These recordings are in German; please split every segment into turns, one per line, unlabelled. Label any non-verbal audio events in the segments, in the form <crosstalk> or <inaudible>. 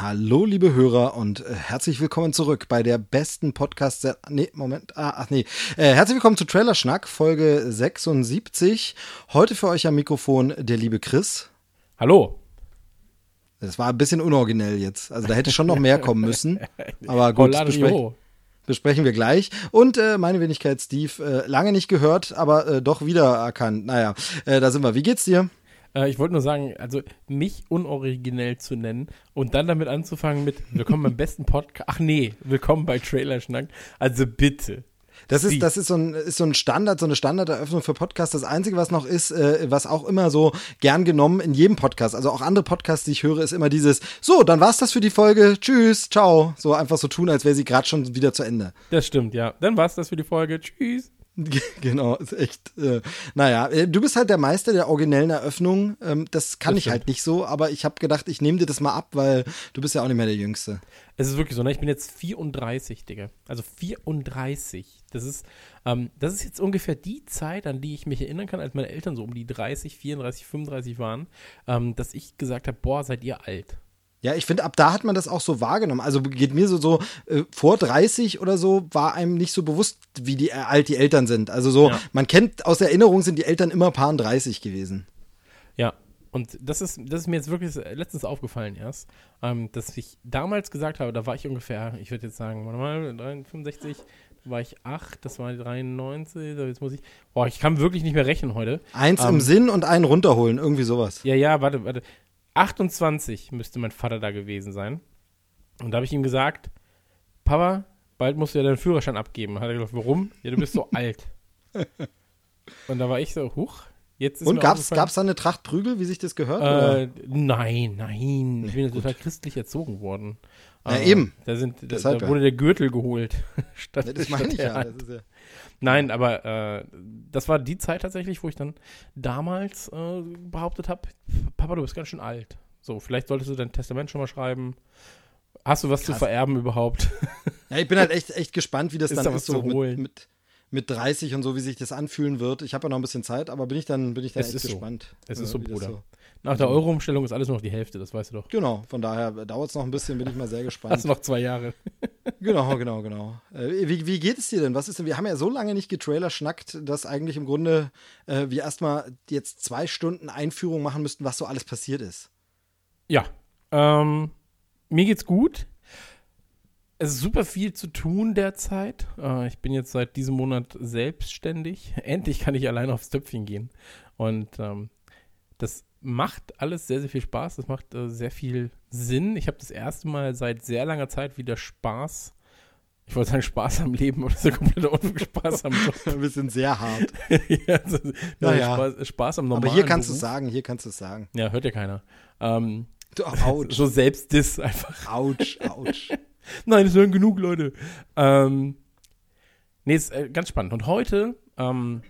Hallo, liebe Hörer und äh, herzlich willkommen zurück bei der besten Podcast. Nee, Moment. Ah, ach nee. Äh, herzlich willkommen zu Trailer Schnack, Folge 76. Heute für euch am Mikrofon der liebe Chris.
Hallo.
Das war ein bisschen unoriginell jetzt. Also da hätte schon noch mehr kommen müssen. Aber gut, das besprech
Hollario.
besprechen wir gleich. Und äh, meine Wenigkeit Steve, äh, lange nicht gehört, aber äh, doch wiedererkannt. Naja, äh, da sind wir. Wie geht's dir?
Äh, ich wollte nur sagen, also mich unoriginell zu nennen und dann damit anzufangen mit Willkommen beim besten Podcast. Ach nee, willkommen bei Trailer Schnack. Also bitte.
Das ist,
Steve.
das ist so ein, ist so ein Standard, so eine Standarderöffnung für Podcasts. Das Einzige, was noch ist, äh, was auch immer so gern genommen in jedem Podcast, also auch andere Podcasts, die ich höre, ist immer dieses, so, dann war's das für die Folge, tschüss, ciao. So einfach so tun, als wäre sie gerade schon wieder zu Ende.
Das stimmt, ja. Dann war's das für die Folge. Tschüss. <laughs>
genau, ist echt, äh, naja, äh, du bist halt der Meister der originellen Eröffnung. Ähm, das kann
Das
ich
stimmt.
halt nicht so, aber ich habe gedacht, ich nehme dir das mal ab, weil du bist ja auch nicht mehr der Jüngste.
Es ist wirklich so, ne? Ich bin jetzt 34, Digga. Also 34. Das ist, ähm, das ist jetzt ungefähr die Zeit, an die ich mich erinnern kann, als meine Eltern so um die 30, 34, 35 waren, ähm, dass ich gesagt habe, boah, seid ihr alt.
Ja, ich finde, ab da hat man das auch so wahrgenommen. Also geht mir so, so äh, vor 30 oder so war einem nicht so bewusst, wie die, äh, alt die Eltern sind. Also so,
Ja.
man kennt, aus Erinnerung sind die Eltern immer paar 30 gewesen.
Ja, und das ist, das ist mir jetzt wirklich letztens aufgefallen erst, ähm, dass ich damals gesagt habe, da war ich ungefähr, ich würde jetzt sagen, warte mal, 65, da war ich 8, das war die 93, so jetzt muss ich, boah, ich kann wirklich nicht mehr rechnen heute.
Eins
Ähm,
im Sinn und einen runterholen, irgendwie sowas.
Ja, ja, warte, warte. 28 müsste mein Vater da gewesen sein. Und da habe ich ihm gesagt, Papa, bald musst du ja deinen Führerschein abgeben. Hat er gesagt, warum? Ja, du bist so <laughs> alt. Und da war ich so, huch, jetzt ist
Und
aufgefallen-
gab's da eine Tracht Prügel, wie sich das gehört?
Äh, nein, nein. Ich bin total christlich erzogen worden.
Ja,
Äh,
eben.
Da, sind, da,
Deshalb
da wurde der Gürtel geholt. <laughs> statt,
Ja, das meine ich ja. Ja.
Nein, aber äh, das war die Zeit tatsächlich, wo ich dann damals äh, behauptet habe, Papa, du bist ganz schön alt. So, vielleicht solltest du dein Testament schon mal schreiben. Hast du was zu
Krass.
vererben überhaupt?
ja, ich bin halt echt, echt gespannt, wie das
Ist
dann
da
ist, so
zu
mit, mit, mit 30 und so, wie sich das anfühlen wird. Ich habe ja noch ein bisschen Zeit, aber bin ich dann, bin ich dann
Es
echt
so.
gespannt.
Es ist so, Bruder. Nach der Euro-Umstellung ist alles nur noch die Hälfte, das weißt du doch.
Genau, von daher dauert es noch ein bisschen, bin ich mal sehr gespannt.
Hast du noch zwei Jahre. <laughs>
Genau, genau, genau. Äh, wie, wie geht es dir denn? Was ist denn? Wir haben ja so lange nicht getrailer schnackt, dass eigentlich im Grunde äh, wir erstmal jetzt zwei Stunden Einführung machen müssten, was so alles passiert ist.
Ja, ähm, mir geht's gut. Es ist super viel zu tun derzeit. Äh, ich bin jetzt seit diesem Monat selbstständig. <laughs> Endlich kann ich alleine aufs Töpfchen gehen. Und ähm, das macht alles sehr, sehr viel Spaß. Das macht äh, sehr viel Sinn. Ich habe das erste Mal seit sehr langer Zeit wieder Spaß. Ich wollte sagen Spaß am Leben, das ja kompletter <laughs> Unfug. Spaß am Job. <laughs>
Ein bisschen sehr hart. <laughs>
ja, also,
Naja.
Spaß, Spaß am normalen
Aber hier kannst du es sagen, hier kannst du es sagen.
Ja, hört ja keiner. Ähm,
Du, Autsch,
so Selbstdiss einfach.
Autsch, Autsch.
Nein, es hören genug Leute. Ähm, nee, ist äh, ganz spannend. Und heute, ähm,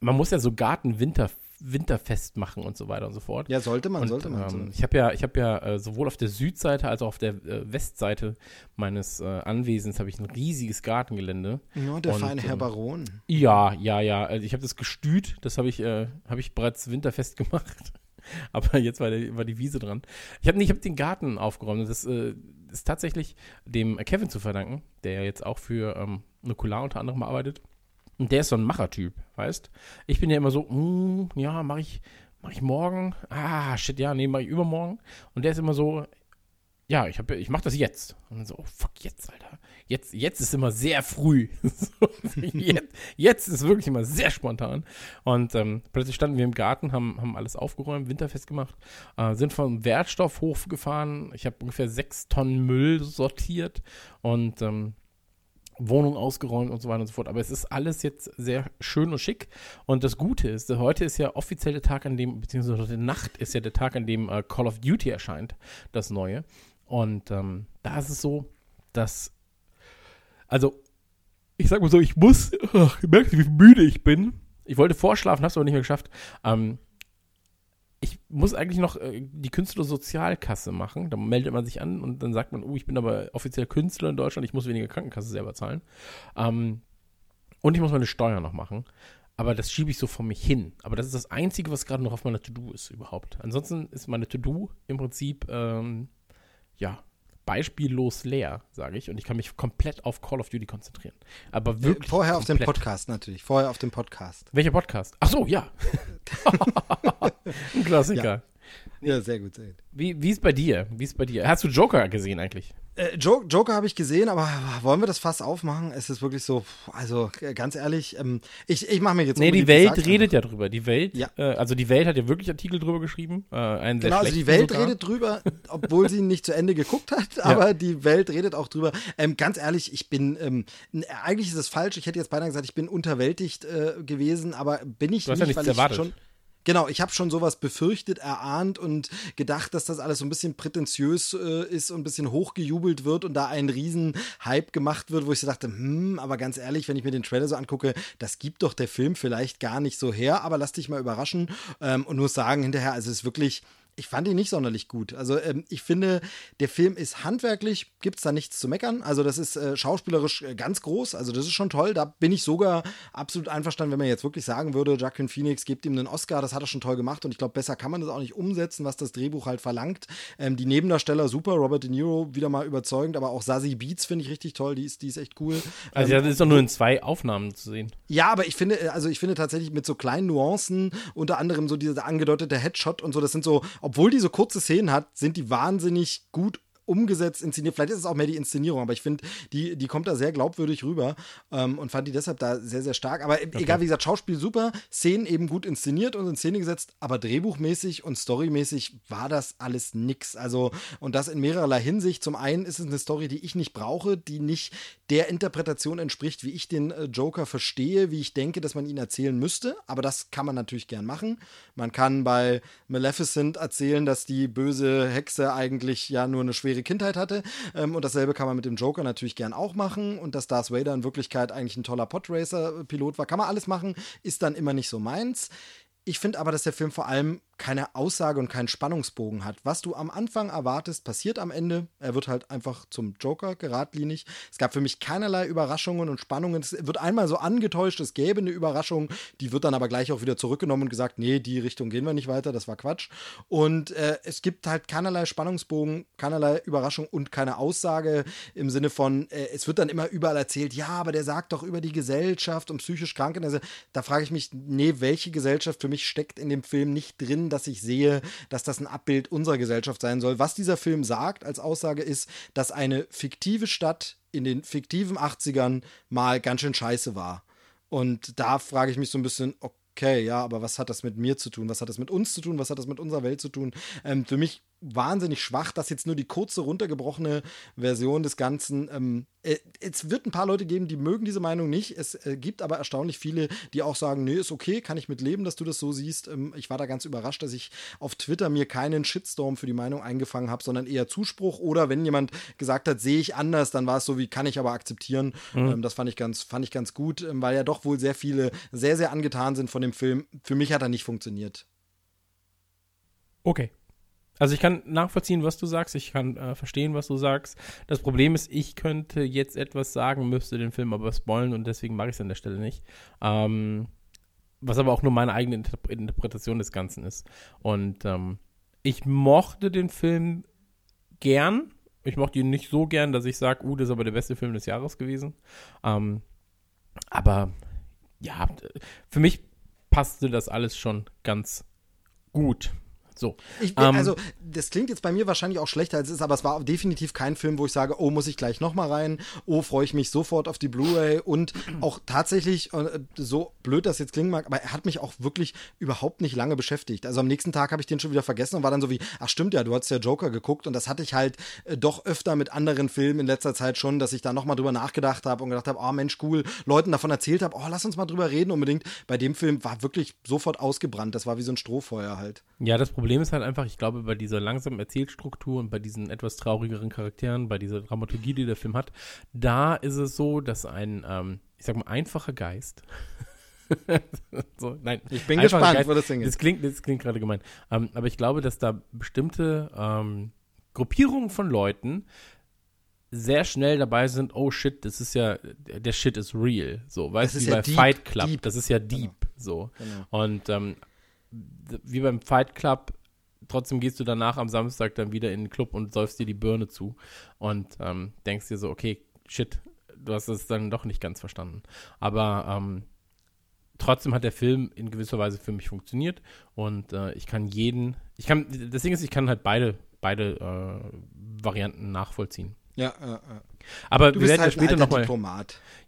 man muss ja so Garten-Winter Winterfest machen und so weiter und so fort.
Ja, sollte man,
und,
sollte man.
ähm,
so.
ich habe ja, ich habe ja äh, sowohl auf der Südseite als auch auf der äh, Westseite meines äh, Anwesens habe ich ein riesiges Gartengelände.
Ja, der
und,
feine Herr
ähm,
Baron.
Ja, ja, ja. Also ich habe das gestüt, das habe ich, äh, habe ich bereits winterfest <laughs> gemacht. Aber jetzt war, der, war die Wiese dran. Ich habe ich hab den Garten aufgeräumt. Das äh, ist tatsächlich dem Kevin zu verdanken, der ja jetzt auch für ähm, Nukular unter anderem arbeitet. Und der ist so ein Machertyp, weißt? Ich bin ja immer so, mm, ja, mache ich, mach ich morgen. Ah, shit, ja, nee, mache ich übermorgen. Und der ist immer so, ja, ich, hab, ich mache das jetzt. Und dann so, oh fuck, jetzt, Alter. Jetzt, jetzt ist immer sehr früh. <laughs> Jetzt, jetzt ist wirklich immer sehr spontan. Und ähm, plötzlich standen wir im Garten, haben, haben alles aufgeräumt, winterfest gemacht, äh, sind vom Wertstoffhof gefahren. Ich habe ungefähr sechs Tonnen Müll sortiert und ähm, Wohnung ausgeräumt und so weiter und so fort. Aber es ist alles jetzt sehr schön und schick. Und das Gute ist, heute ist ja offiziell der Tag, an dem, beziehungsweise heute Nacht ist ja der Tag, an dem äh, Call of Duty erscheint, das neue. Und ähm, da ist es so, dass, also, ich sag mal so, ich muss, ach, ich merke, wie müde ich bin. Ich wollte vorschlafen, hab's aber nicht mehr geschafft. Ähm, ich muss eigentlich noch äh, die Künstlersozialkasse machen. Da meldet man sich an und dann sagt man, oh, ich bin aber offiziell Künstler in Deutschland, ich muss weniger Krankenkasse selber zahlen. Ähm, und ich muss meine Steuer noch machen. Aber das schiebe ich so vor mich hin. Aber das ist das Einzige, was gerade noch auf meiner To-Do ist überhaupt. Ansonsten ist meine To-Do im Prinzip, ähm, ja, beispiellos leer, sage ich. Und ich kann mich komplett auf Call of Duty konzentrieren. Aber wirklich.
Vorher auf dem
komplett.
Podcast natürlich. Vorher auf dem Podcast.
Welcher Podcast? Ach so, ja. <laughs> Ein Klassiker.
Ja, sehr gut, sehr gut.
Wie, wie ist bei dir? Wie ist bei dir? Hast du Joker gesehen eigentlich?
Äh, Jo- Joker habe ich gesehen, aber wollen wir das Fass aufmachen? Es ist wirklich so, also ganz ehrlich, ähm, ich, ich mache mir jetzt
Nee, die Welt
gesagt,
redet ja drüber. Die Welt,
Ja.
äh, also die Welt hat ja wirklich Artikel drüber geschrieben. Äh, einen
Genau, also die Welt
sogar.
redet drüber, <laughs> obwohl sie nicht zu Ende geguckt hat, aber die Welt redet auch drüber. Ähm, ganz ehrlich, ich bin, ähm, eigentlich ist es falsch, ich hätte jetzt beinahe gesagt, ich bin unterwältigt äh, gewesen, aber bin ich
Du hast ja
nicht,
nichts
weil ich
erwartet.
schon. Genau, ich habe schon sowas befürchtet, erahnt und gedacht, dass das alles so ein bisschen prätentiös äh, ist und ein bisschen hochgejubelt wird und da ein riesen Hype gemacht wird, wo ich so dachte, hm, aber ganz ehrlich, wenn ich mir den Trailer so angucke, das gibt doch der Film vielleicht gar nicht so her, aber lass dich mal überraschen ähm, und muss sagen hinterher, also es ist wirklich ich fand ihn nicht sonderlich gut. Also ähm, ich finde, der Film ist handwerklich, gibt es da nichts zu meckern. Also das ist äh, schauspielerisch äh, ganz groß. Also das ist schon toll. Da bin ich sogar absolut einverstanden, wenn man jetzt wirklich sagen würde, Joaquin Phoenix gibt ihm einen Oscar. Das hat er schon toll gemacht. Und ich glaube, besser kann man das auch nicht umsetzen, was das Drehbuch halt verlangt. Ähm, die Nebendarsteller super. Robert De Niro wieder mal überzeugend. Aber auch Sassy Beats finde ich richtig toll. Die ist, die ist echt cool.
Also
Ähm,
das ist doch nur in zwei Aufnahmen zu sehen.
ja, aber ich finde, äh, also ich finde tatsächlich mit so kleinen Nuancen, unter anderem so dieser angedeutete Headshot und so, das sind so, obwohl die so kurze Szenen hat, sind die wahnsinnig gut umgesetzt, inszeniert. Vielleicht ist es auch mehr die Inszenierung, aber ich finde, die, die kommt da sehr glaubwürdig rüber ähm, und fand die deshalb da sehr, sehr stark. Aber egal, wie gesagt, Schauspiel super, Szenen eben gut inszeniert und in Szene gesetzt, aber drehbuchmäßig und storymäßig war das alles nix. Also, und das in mehrerlei Hinsicht. Zum einen ist es eine Story, die ich nicht brauche, die nicht der Interpretation entspricht, wie ich den äh, Joker verstehe, wie ich denke, dass man ihn erzählen müsste. Aber das kann man natürlich gern machen. Man kann bei Maleficent erzählen, dass die böse Hexe eigentlich ja nur eine schwere Kindheit hatte. Ähm, und dasselbe kann man mit dem Joker natürlich gern auch machen. Und dass Darth Vader in Wirklichkeit eigentlich ein toller Podracer-Pilot war, kann man alles machen, ist dann immer nicht so meins. Ich finde aber, dass der Film vor allem keine Aussage und keinen Spannungsbogen hat. Was du am Anfang erwartest, passiert am Ende. Er wird halt einfach zum Joker, geradlinig. Es gab für mich keinerlei Überraschungen und Spannungen. Es wird einmal so angetäuscht, es gäbe eine Überraschung, die wird dann aber gleich auch wieder zurückgenommen und gesagt, nee, die Richtung gehen wir nicht weiter, das war Quatsch. Und äh, es gibt halt keinerlei Spannungsbogen, keinerlei Überraschung und keine Aussage im Sinne von, äh, es wird dann immer überall erzählt, ja, aber der sagt doch über die Gesellschaft und psychisch Kranke. Also, da frage ich mich, nee, welche Gesellschaft für mich steckt in dem Film nicht drin, dass ich sehe, dass das ein Abbild unserer Gesellschaft sein soll. Was dieser Film sagt als Aussage ist, dass eine fiktive Stadt in den fiktiven 80ern mal ganz schön scheiße war. Und da frage ich mich so ein bisschen, okay, ja, aber was hat das mit mir zu tun? Was hat das mit uns zu tun? Was hat das mit unserer Welt zu tun? Ähm, für mich wahnsinnig schwach, dass jetzt nur die kurze, runtergebrochene Version des Ganzen. Ähm, äh, es wird ein paar Leute geben, die mögen diese Meinung nicht. Es äh, gibt aber erstaunlich viele, die auch sagen, nee, ist okay, kann ich mit leben, dass du das so siehst. Ähm, ich war da ganz überrascht, dass ich auf Twitter mir keinen Shitstorm für die Meinung eingefangen habe, sondern eher Zuspruch. Oder wenn jemand gesagt hat, sehe ich anders, dann war es so wie, kann ich aber akzeptieren. Ähm, das fand ich ganz, fand ich ganz gut, ähm, weil ja doch wohl sehr viele sehr, sehr angetan sind von dem Film. Für mich hat er nicht funktioniert.
Okay. Also ich kann nachvollziehen, was du sagst, ich kann äh, verstehen, was du sagst. Das Problem ist, ich könnte jetzt etwas sagen, müsste den Film aber spoilen und deswegen mache ich es an der Stelle nicht. Ähm, was aber auch nur meine eigene Interp Interpretation des Ganzen ist. Und ähm, ich mochte den Film gern. Ich mochte ihn nicht so gern, dass ich sage, uh, das ist aber der beste Film des Jahres gewesen. Ähm, aber ja, für mich passte das alles schon ganz gut. So.
Ich bin,
Ähm,
also, das klingt jetzt bei mir wahrscheinlich auch schlechter als es ist, aber es war definitiv kein Film, wo ich sage, oh, muss ich gleich nochmal rein, oh, freue ich mich sofort auf die Blu-ray und auch tatsächlich, äh, so blöd das jetzt klingen mag, aber er hat mich auch wirklich überhaupt nicht lange beschäftigt. Also am nächsten Tag habe ich den schon wieder vergessen und war dann so wie, ach stimmt ja, du hast ja Joker geguckt und das hatte ich halt äh, doch öfter mit anderen Filmen in letzter Zeit schon, dass ich da nochmal drüber nachgedacht habe und gedacht habe, oh Mensch, cool, Leuten davon erzählt habe, oh, lass uns mal drüber reden unbedingt. Bei dem Film war wirklich sofort ausgebrannt, das war wie so ein Strohfeuer halt.
Ja, das Problem ist halt einfach, ich glaube, bei dieser langsamen Erzählstruktur und bei diesen etwas traurigeren Charakteren, bei dieser Dramaturgie, die der Film hat, da ist es so, dass ein, ähm, ich sag mal, einfacher Geist. <laughs> so, nein,
Ich bin gespannt,
Geist,
wo das hingeht.
das klingt, das klingt gerade gemein. Ähm, aber ich glaube, dass da bestimmte ähm, Gruppierungen von Leuten sehr schnell dabei sind, oh shit, das ist ja, der Shit ist real. So, weißt du,
ist
wie
ja
bei
deep,
Fight Club,
deep.
das ist ja deep. So.
Genau.
Und ähm, wie beim Fight Club, trotzdem gehst du danach am Samstag dann wieder in den Club und säufst dir die Birne zu und ähm, denkst dir so, okay, shit, du hast es dann doch nicht ganz verstanden. Aber ähm, trotzdem hat der Film in gewisser Weise für mich funktioniert und äh, ich kann jeden, ich kann, das Ding ist, ich kann halt beide, beide äh, Varianten nachvollziehen.
Ja, ja, ja.
Aber
Du
wir werden ja
halt ein
später nochmal,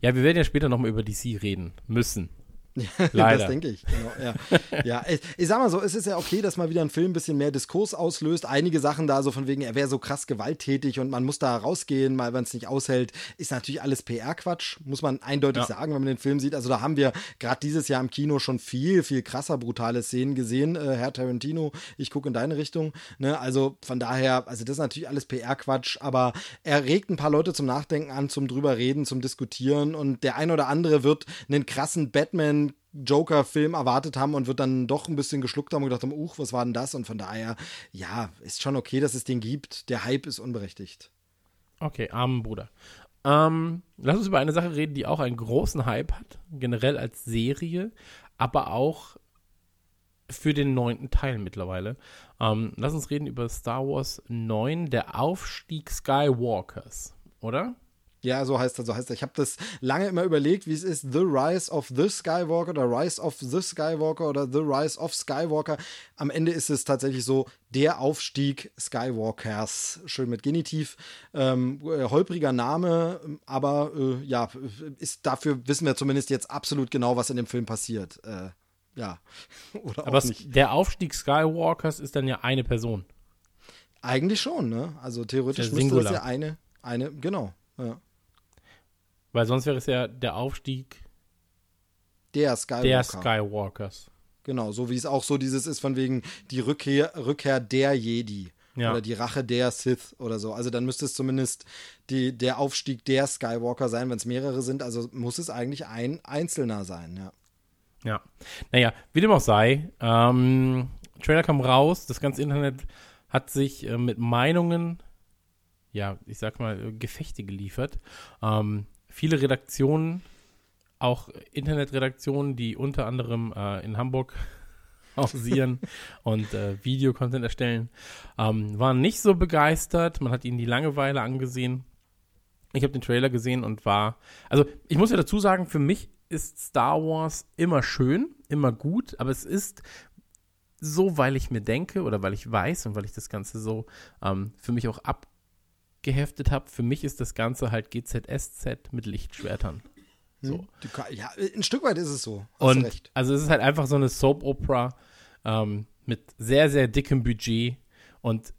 ja, wir werden ja später nochmal über DC reden müssen. <laughs> Leider.
Das denke ich, genau. Ja, ja ich, ich sag mal so, es ist ja okay, dass mal wieder ein Film ein bisschen mehr Diskurs auslöst. Einige Sachen da so von wegen, er wäre so krass gewalttätig und man muss da rausgehen, mal wenn es nicht aushält, ist natürlich alles PR-Quatsch, muss man eindeutig
Ja.
sagen, wenn man den Film sieht. Also da haben wir gerade dieses Jahr im Kino schon viel, viel krasser brutale Szenen gesehen, äh, Herr Tarantino. Ich gucke in deine Richtung. Ne? Also von daher, also das ist natürlich alles PR-Quatsch, aber er regt ein paar Leute zum Nachdenken an, zum drüber reden, zum Diskutieren und der ein oder andere wird einen krassen Batman Joker-Film erwartet haben und wird dann doch ein bisschen geschluckt haben und gedacht haben, uch, was war denn das? Und von daher, ja, ist schon okay, dass es den gibt. Der Hype ist unberechtigt.
Okay, armen Bruder. Ähm, lass uns über eine Sache reden, die auch einen großen Hype hat, generell als Serie, aber auch für den neunten Teil mittlerweile. Ähm, lass uns reden über Star Wars 9, der Aufstieg Skywalkers, oder?
Ja, so heißt er, so heißt er. Ich habe das lange immer überlegt, wie es ist, The Rise of the Skywalker oder Rise of the Skywalker oder The Rise of Skywalker. Am Ende ist es tatsächlich so, der Aufstieg Skywalkers. Schön mit Genitiv. Ähm, äh, holpriger Name, aber äh, ja, ist dafür wissen wir zumindest jetzt absolut genau, was in dem Film passiert. Äh, ja, <laughs> oder
Aber
auch nicht.
der Aufstieg Skywalkers ist dann ja eine Person.
Eigentlich schon, ne? Also theoretisch müsste das ja eine, eine, genau. Ja.
Weil sonst wäre es ja der Aufstieg
Der Skywalker.
der Skywalkers.
Genau, so wie es auch so dieses ist, von wegen die Rückkehr, Rückkehr der Jedi.
Ja.
Oder die Rache der Sith oder so. Also dann müsste es zumindest die, der Aufstieg der Skywalker sein, wenn es mehrere sind. Also muss es eigentlich ein Einzelner sein, ja.
Ja. Naja, wie dem auch sei, ähm, Trailer kam raus, das ganze Internet hat sich äh, mit Meinungen, ja, ich sag mal, äh, Gefechte geliefert. Ähm, viele Redaktionen, auch Internetredaktionen, die unter anderem äh, in Hamburg <laughs> hausieren <laughs> und äh, Videocontent erstellen, ähm, waren nicht so begeistert. Man hat ihnen die Langeweile angesehen. Ich habe den Trailer gesehen und war, also ich muss ja dazu sagen, für mich ist Star Wars immer schön, immer gut, aber es ist so, weil ich mir denke oder weil ich weiß und weil ich das Ganze so ähm, für mich auch abgeheftet habe, für mich ist das Ganze halt GZSZ mit Lichtschwertern. So.
Du ka- ja, ein Stück weit ist es so. Hast
Und also es ist halt einfach so eine Soap-Opera ähm, mit sehr, sehr dickem Budget. Und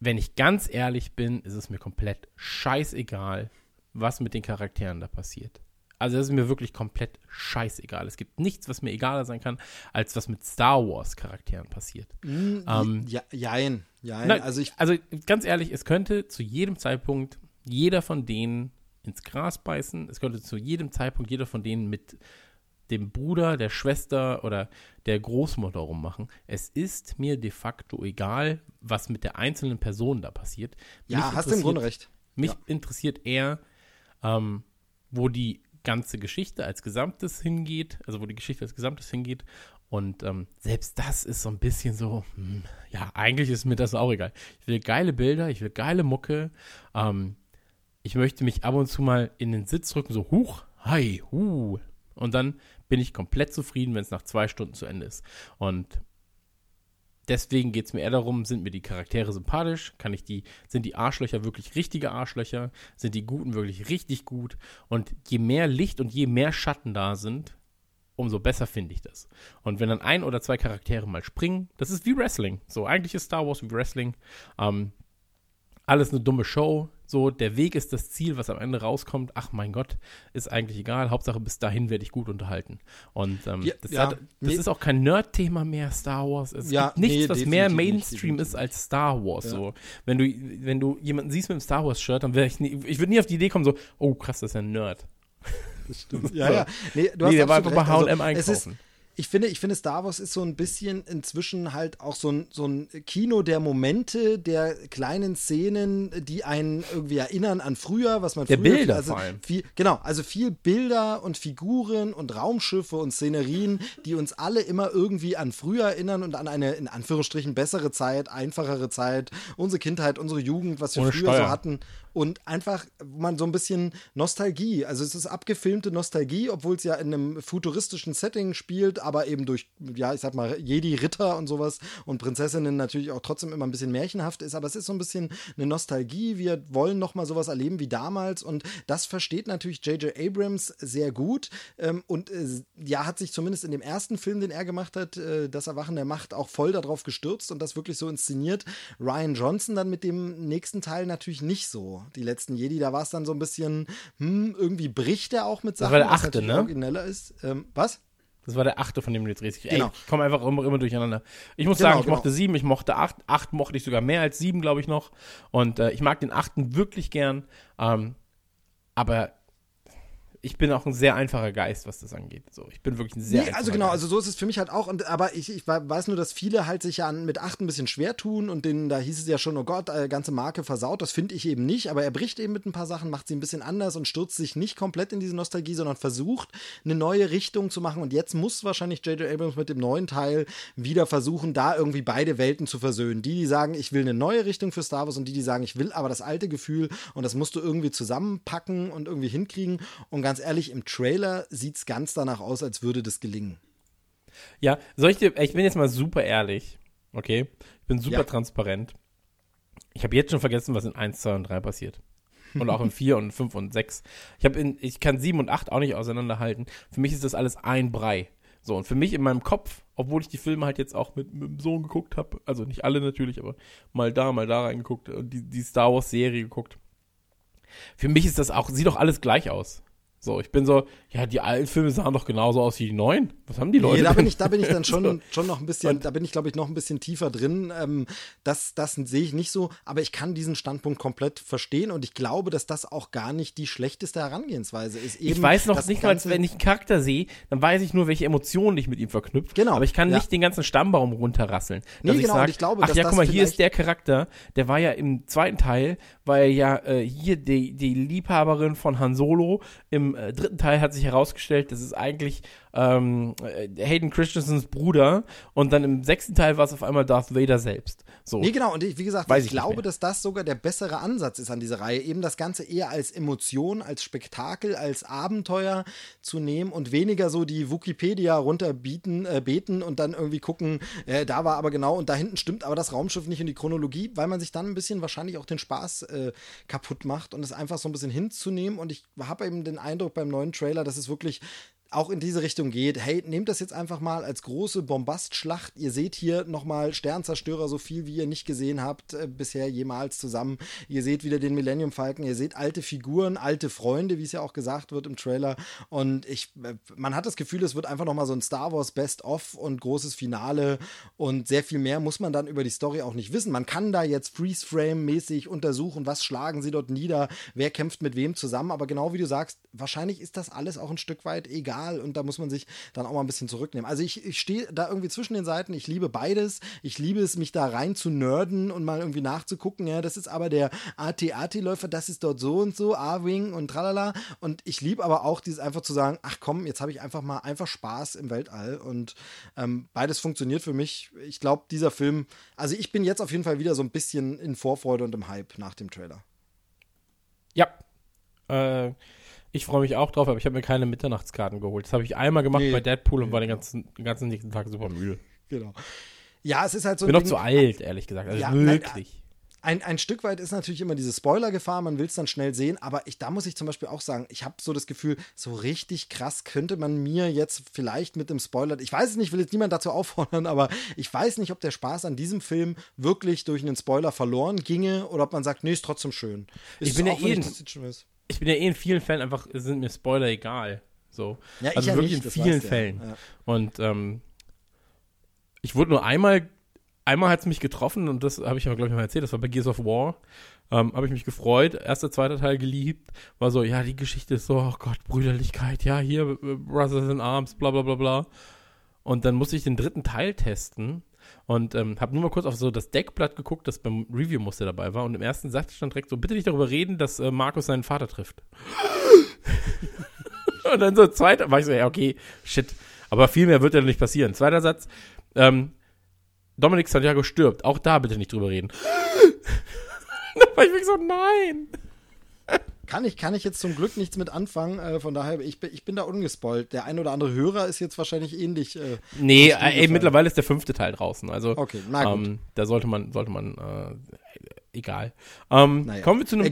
wenn ich ganz ehrlich bin, ist es mir komplett scheißegal, was mit den Charakteren da passiert. Also es ist mir wirklich komplett scheißegal. Es gibt nichts, was mir egaler sein kann, als was mit Star Wars Charakteren passiert. ähm,
ja, jein, jein.
Nein,
also ich,
also ganz ehrlich, es könnte zu jedem Zeitpunkt jeder von denen ins Gras beißen. Es könnte zu jedem Zeitpunkt jeder von denen mit dem Bruder, der Schwester oder der Großmutter rummachen. Es ist mir de facto egal, was mit der einzelnen Person da passiert.
ja,
Mich
hast du im Grunde recht.
Mich
Ja.
interessiert eher, ähm, wo die ganze Geschichte als Gesamtes hingeht, also wo die Geschichte als Gesamtes hingeht. Und ähm, selbst das ist so ein bisschen so, hm, ja, eigentlich ist mir das auch egal. Ich will geile Bilder, ich will geile Mucke. Ähm, ich möchte mich ab und zu mal in den Sitz rücken, so huch, hi, hu. Und dann bin ich komplett zufrieden, wenn es nach zwei Stunden zu Ende ist. Und deswegen geht es mir eher darum, sind mir die Charaktere sympathisch? Kann ich die, sind die Arschlöcher wirklich richtige Arschlöcher? Sind die Guten wirklich richtig gut? Und je mehr Licht und je mehr Schatten da sind, umso besser finde ich das. Und wenn dann ein oder zwei Charaktere mal springen, das ist wie Wrestling. So, eigentlich ist Star Wars wie Wrestling. Ähm, alles eine dumme Show. So, der Weg ist das Ziel, was am Ende rauskommt. Ach mein Gott, ist eigentlich egal. Hauptsache, bis dahin werde ich gut unterhalten. Und ähm,
Ja,
das,
ja,
hat, das
nee.
ist auch kein Nerd-Thema mehr, Star Wars. Es
Ja,
gibt nichts,
nee,
was mehr Mainstream ist als Star Wars. So, wenn du, wenn du jemanden siehst mit einem Star Wars-Shirt, dann wäre ich nie, ich würde nie auf die Idee kommen, so, oh krass, das ist ja ein Nerd. <laughs>
Ja, ja. Nee, du
Nee, der war einfach bei. H&M
Also,
einkaufen.
Ich finde, ich finde, Star Wars ist so ein bisschen inzwischen halt auch so ein, so ein Kino der Momente, der kleinen Szenen, die einen irgendwie erinnern an früher, was man
Der
früher
Bilder
also
vor allem.
Viel, genau, also viel Bilder und Figuren und Raumschiffe und Szenerien, die uns alle immer irgendwie an früher erinnern und an eine in Anführungsstrichen bessere Zeit, einfachere Zeit, unsere Kindheit, unsere Jugend, was wir
Ohne
früher
Steuer.
so hatten und einfach man so ein bisschen Nostalgie, also es ist abgefilmte Nostalgie, obwohl es ja in einem futuristischen Setting spielt, aber eben durch, ja, ich sag mal, Jedi-Ritter und sowas und Prinzessinnen natürlich auch trotzdem immer ein bisschen märchenhaft ist, aber es ist so ein bisschen eine Nostalgie, wir wollen nochmal sowas erleben wie damals und das versteht natürlich J.J. Abrams sehr gut ähm, und äh, ja, hat sich zumindest in dem ersten Film, den er gemacht hat, äh, Das Erwachen der Macht, auch voll darauf gestürzt und das wirklich so inszeniert. Ryan Johnson dann mit dem nächsten Teil natürlich nicht so. Die letzten Jedi, da war es dann so ein bisschen, hm, irgendwie bricht er auch mit Sachen,
war der achte, ne?
origineller ist. Ähm, was?
Das war der achte, von dem du jetzt redest. Ey,
Genau.
ich komme einfach immer, immer durcheinander. Ich muss
Genau,
sagen, ich
genau.
mochte sieben, ich mochte acht. Acht mochte ich sogar mehr als sieben, glaube ich noch. Und äh, ich mag den achten wirklich gern. Ähm, aber ich bin auch ein sehr einfacher Geist, was das angeht. So, ich bin wirklich ein sehr
Nee, also genau,
Geist.
also so ist es für mich halt auch. Und, aber ich, ich we- weiß nur, dass viele halt sich ja an- mit 8 ein bisschen schwer tun und denen, da hieß es ja schon, oh Gott, äh, ganze Marke versaut. Das finde ich eben nicht. Aber er bricht eben mit ein paar Sachen, macht sie ein bisschen anders und stürzt sich nicht komplett in diese Nostalgie, sondern versucht, eine neue Richtung zu machen. Und jetzt muss wahrscheinlich J.J. Abrams mit dem neuen Teil wieder versuchen, da irgendwie beide Welten zu versöhnen. Die, die sagen, ich will eine neue Richtung für Star Wars und die, die sagen, ich will aber das alte Gefühl und das musst du irgendwie zusammenpacken und irgendwie hinkriegen. Und ganz ehrlich, im Trailer sieht es ganz danach aus, als würde das gelingen.
Ja, soll ich dir, ich bin jetzt mal super ehrlich, okay? Ich bin super
Ja.
transparent. Ich habe jetzt schon vergessen, was in 1, 2 und 3 passiert. Und auch in <laughs> 4 und 5 und 6. Ich, in, ich kann 7 und 8 auch nicht auseinanderhalten. Für mich ist das alles ein Brei. So, und für mich in meinem Kopf, obwohl ich die Filme halt jetzt auch mit, mit dem Sohn geguckt habe, also nicht alle natürlich, aber mal da, mal da reingeguckt und die, die Star Wars-Serie geguckt. Für mich ist das auch, sieht doch alles gleich aus. So, ich bin so, ja, die alten Filme sahen doch genauso aus wie die neuen. Was haben die Leute?
Nee, da bin ich, da bin ich dann <laughs> schon, schon noch ein bisschen, da bin ich, glaube ich, noch ein bisschen tiefer drin. Ähm, das das sehe ich nicht so, aber ich kann diesen Standpunkt komplett verstehen und ich glaube, dass das auch gar nicht die schlechteste Herangehensweise ist. Eben
Ich weiß noch nicht mal, wenn ich einen Charakter sehe, dann weiß ich nur, welche Emotionen ich mit ihm verknüpft.
Genau,
Aber ich kann
ja.
nicht den ganzen Stammbaum runterrasseln.
Nee, genau,
sag,
und ich glaube,
ach ja, guck mal, hier ist der Charakter, der war ja im zweiten Teil, weil ja äh, hier die, die Liebhaberin von Han Solo im äh, dritten Teil hat sich herausgestellt, das ist eigentlich ähm, äh, Hayden Christensens Bruder und dann im sechsten Teil war es auf einmal Darth Vader selbst. So.
Nee, genau. Und ich, wie gesagt,
Weiß
ich, glaube, dass das sogar der bessere Ansatz ist an dieser Reihe. Eben das Ganze eher als Emotion, als Spektakel, als Abenteuer zu nehmen und weniger so die Wikipedia runterbieten, äh, beten und dann irgendwie gucken, äh, da war aber genau und da hinten stimmt aber das Raumschiff nicht in die Chronologie, weil man sich dann ein bisschen wahrscheinlich auch den Spaß äh, kaputt macht und es einfach so ein bisschen hinzunehmen. Und ich habe eben den Eindruck beim neuen Trailer, dass es wirklich auch in diese Richtung geht. Hey, nehmt das jetzt einfach mal als große Bombastschlacht. Ihr seht hier nochmal Sternzerstörer so viel, wie ihr nicht gesehen habt äh, bisher jemals zusammen. Ihr seht wieder den Millennium Falcon. Ihr seht alte Figuren, alte Freunde, wie es ja auch gesagt wird im Trailer. Und ich, äh, man hat das Gefühl, es wird einfach nochmal so ein Star Wars Best-of und großes Finale. Und sehr viel mehr muss man dann über die Story auch nicht wissen. Man kann da jetzt Freeze-Frame-mäßig untersuchen, was schlagen sie dort nieder, wer kämpft mit wem zusammen. Aber genau wie du sagst, wahrscheinlich ist das alles auch ein Stück weit egal und da muss man sich dann auch mal ein bisschen zurücknehmen. Also ich, ich stehe da irgendwie zwischen den Seiten. Ich liebe beides. Ich liebe es, mich da rein zu nerden und mal irgendwie nachzugucken. Ja, das ist aber der AT-AT-Läufer, das ist dort so und so, A-Wing und tralala. Und ich liebe aber auch dieses einfach zu sagen, ach komm, jetzt habe ich einfach mal einfach Spaß im Weltall und ähm, beides funktioniert für mich. Ich glaube, dieser Film, also ich bin jetzt auf jeden Fall wieder so ein bisschen in Vorfreude und im Hype nach dem Trailer.
Ja. Äh, ich freue mich auch drauf, aber ich habe mir keine Mitternachtskarten geholt. Das habe ich einmal gemacht
Nee.
bei Deadpool und war den ganzen, den ganzen nächsten Tag super müde.
Genau. Ja, es ist halt so
Ich bin
Ding-
zu alt, ehrlich gesagt. Also
Ja,
wirklich.
ein, ein Stück weit ist natürlich immer diese Spoiler-Gefahr, man will es dann schnell sehen, aber ich, da muss ich zum Beispiel auch sagen, ich habe so das Gefühl, so richtig krass könnte man mir jetzt vielleicht mit dem Spoiler, ich weiß es nicht, will jetzt niemand dazu auffordern, aber ich weiß nicht, ob der Spaß an diesem Film wirklich durch einen Spoiler verloren ginge oder ob man sagt, nee, ist trotzdem schön. Ist
Ich bin ja eh ein- Ich bin ja eh in vielen Fällen einfach, sind mir Spoiler egal. So.
Ja, ich
also
ja
wirklich
nicht,
in vielen. Fällen.
Ja.
Und ähm, ich wurde nur einmal, einmal hat es mich getroffen und das habe ich ja, glaube ich, mal erzählt, das war bei Gears of War. Ähm, habe ich mich gefreut, erster, zweiter Teil geliebt, war so, ja, die Geschichte ist so, oh Gott, Brüderlichkeit, ja, hier, äh, Brothers in Arms, bla bla bla bla. Und dann musste ich den dritten Teil testen und ähm, habe nur mal kurz auf so das Deckblatt geguckt, das beim Review-Muster dabei war. Und im ersten Satz stand direkt so, bitte nicht darüber reden, dass äh, Markus seinen Vater trifft. <laughs> und dann so zweiter, war ich so, ja, okay, shit. Aber viel mehr wird ja nicht passieren. Zweiter Satz, ähm, Dominik Santiago stirbt. Auch da bitte nicht drüber reden. <laughs> da war ich wirklich so, nein.
Kann ich, kann ich jetzt zum Glück nichts mit anfangen, äh, von daher, ich bin, ich bin da ungespoilt. Der ein oder andere Hörer ist jetzt wahrscheinlich ähnlich. Äh,
Nee, äh, ey, mittlerweile ist der fünfte Teil draußen. Also,
Okay, na gut.
ähm, da sollte man, sollte man, äh, egal. Ähm,
Naja.
Kommen wir zu einem,
Äh,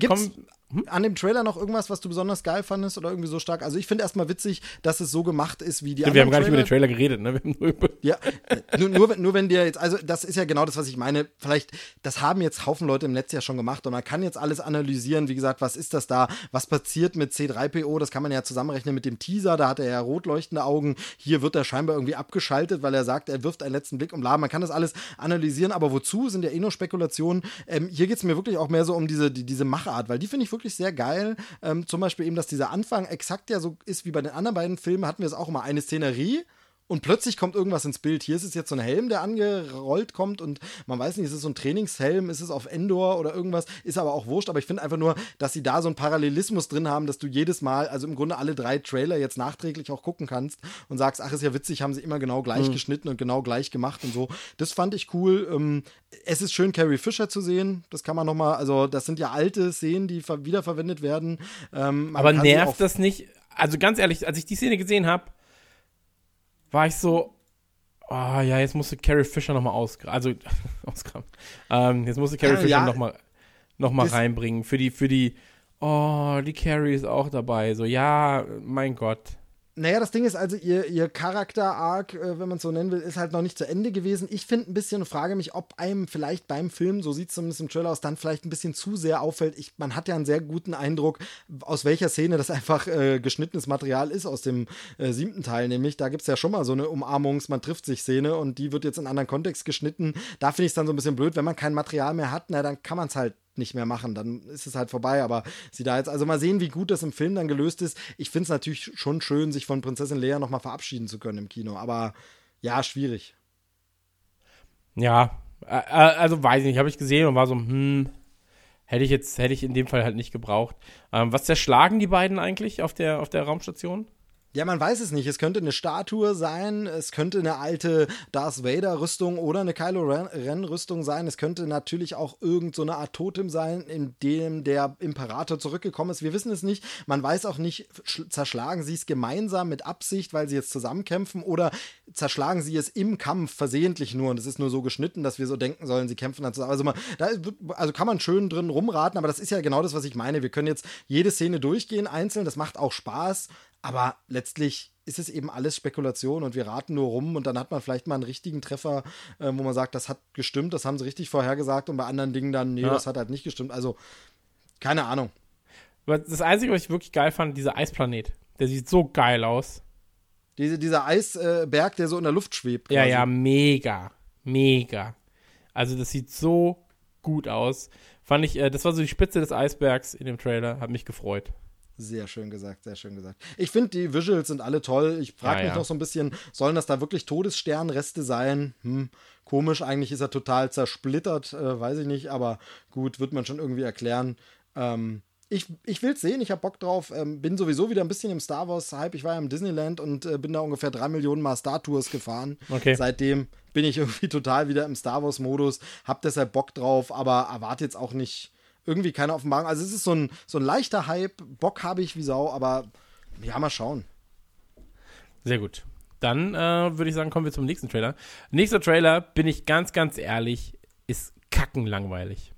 kommen,
an dem Trailer noch irgendwas, was du besonders geil fandest oder irgendwie so stark? Also ich finde erstmal witzig, dass es so gemacht ist wie die
wir haben
anderen
gar nicht über den Trailer geredet, ne? Wir haben nur über, <laughs>
Ja, äh, nur, nur, wenn- nur wenn dir jetzt, also das ist ja genau das, was ich meine. Vielleicht, das haben jetzt Haufen Leute im Netz ja schon gemacht und man kann jetzt alles analysieren. Wie gesagt, was ist das da? Was passiert mit C3PO? Das kann man ja zusammenrechnen mit dem Teaser. Da hat er ja rot leuchtende Augen. Hier wird er scheinbar irgendwie abgeschaltet, weil er sagt, er wirft einen letzten Blick um Laden. Man kann das alles analysieren, aber wozu sind ja eh nur Spekulationen. Ähm, hier geht es mir wirklich auch mehr so um diese, die, diese Machart, weil die finde ich wirklich sehr geil. Ähm, zum Beispiel eben, dass dieser Anfang exakt ja so ist wie bei den anderen beiden Filmen, hatten wir es auch immer eine Szenerie und plötzlich kommt irgendwas ins Bild. Hier ist es jetzt so ein Helm, der angerollt kommt und man weiß nicht, ist es so ein Trainingshelm, ist es auf Endor oder irgendwas, ist aber auch wurscht. Aber ich finde einfach nur, dass sie da so einen Parallelismus drin haben, dass du jedes Mal, also im Grunde alle drei Trailer jetzt nachträglich auch gucken kannst und sagst, ach, ist ja witzig, haben sie immer genau gleich geschnitten und genau gleich gemacht und so. Das fand ich cool. Ähm, es ist schön, Carrie Fisher zu sehen. Das kann man nochmal, also das sind ja alte Szenen, die ver- wiederverwendet werden. Ähm, man
aber nervt das nicht? Also ganz ehrlich, als ich die Szene gesehen habe, war ich so, oh ja, jetzt musste Carrie Fisher nochmal ausgraben. Also, <laughs> ausgraben. Ähm, jetzt musste Carrie
Ja,
Fisher
ja.
nochmal noch mal reinbringen. Für die, für die, oh, die Carrie ist auch dabei. So, ja, mein Gott.
Naja, das Ding ist also, ihr, ihr Charakter-Arc, äh, wenn man es so nennen will, ist halt noch nicht zu Ende gewesen. Ich finde ein bisschen und frage mich, ob einem vielleicht beim Film, so sieht es zumindest im Trailer aus, dann vielleicht ein bisschen zu sehr auffällt. Ich, man hat ja einen sehr guten Eindruck, aus welcher Szene das einfach äh, geschnittenes Material ist, aus dem äh, siebten Teil nämlich. Da gibt es ja schon mal so eine Umarmungs-, man trifft sich Szene und die wird jetzt in einen anderen Kontext geschnitten. Da finde ich es dann so ein bisschen blöd, wenn man kein Material mehr hat, na, dann kann man es halt nicht mehr machen, dann ist es halt vorbei. Aber sie da jetzt, also mal sehen, wie gut das im Film dann gelöst ist. Ich finde es natürlich schon schön, sich von Prinzessin Leia nochmal verabschieden zu können im Kino. Aber ja, schwierig.
Ja, also weiß ich nicht, habe ich gesehen und war so, hm, hätte ich jetzt, hätte ich in dem Fall halt nicht gebraucht. Ähm, was zerschlagen die beiden eigentlich auf der, auf der Raumstation?
Ja, man weiß es nicht. Es könnte eine Statue sein, es könnte eine alte Darth Vader-Rüstung oder eine Kylo Ren-Rüstung sein. Es könnte natürlich auch irgend so Art Totem sein, in dem der Imperator zurückgekommen ist. Wir wissen es nicht. Man weiß auch nicht, sch- zerschlagen sie es gemeinsam mit Absicht, weil sie jetzt zusammenkämpfen oder zerschlagen sie es im Kampf versehentlich nur. Und es ist nur so geschnitten, dass wir so denken sollen, sie kämpfen dann zusammen. Also, man, da also kann man schön drin rumraten, aber das ist ja genau das, was ich meine. Wir können jetzt jede Szene durchgehen, einzeln. Das macht auch Spaß. Aber letztlich ist es eben alles Spekulation und wir raten nur rum und dann hat man vielleicht mal einen richtigen Treffer, äh, wo man sagt, das hat gestimmt, das haben sie richtig vorhergesagt und bei anderen Dingen dann, nee,
Ja.
das hat halt nicht gestimmt. Also, keine Ahnung.
Das Einzige, was ich wirklich geil fand, dieser Eisplanet. Der sieht so geil aus.
Diese, dieser Eisberg, der so in der Luft schwebt.
Ja,
quasi.
ja, mega. Mega. Also das sieht so gut aus. Fand ich, äh, das war so die Spitze des Eisbergs in dem Trailer. Hat mich gefreut.
Sehr schön gesagt, sehr schön gesagt. Ich finde, die Visuals sind alle toll. Ich frage
Ja,
mich
ja.
noch so ein bisschen, sollen das da wirklich Todessternreste sein? Hm, komisch, eigentlich ist er total zersplittert, äh, weiß ich nicht, aber gut, wird man schon irgendwie erklären. Ähm, ich, ich will es sehen, ich habe Bock drauf. Ähm, bin sowieso wieder ein bisschen im Star Wars-Hype. Ich war ja im Disneyland und äh, bin da ungefähr drei Millionen Mal Star Tours gefahren.
Okay.
Seitdem bin ich <laughs> irgendwie total wieder im Star Wars-Modus, hab deshalb Bock drauf, aber erwarte jetzt auch nicht irgendwie keine Offenbarung. Also es ist so ein, so ein leichter Hype, Bock habe ich wie Sau, aber ja, mal schauen.
Sehr gut. Dann äh, würde ich sagen, kommen wir zum nächsten Trailer. Nächster Trailer, bin ich ganz, ganz ehrlich, ist kackenlangweilig.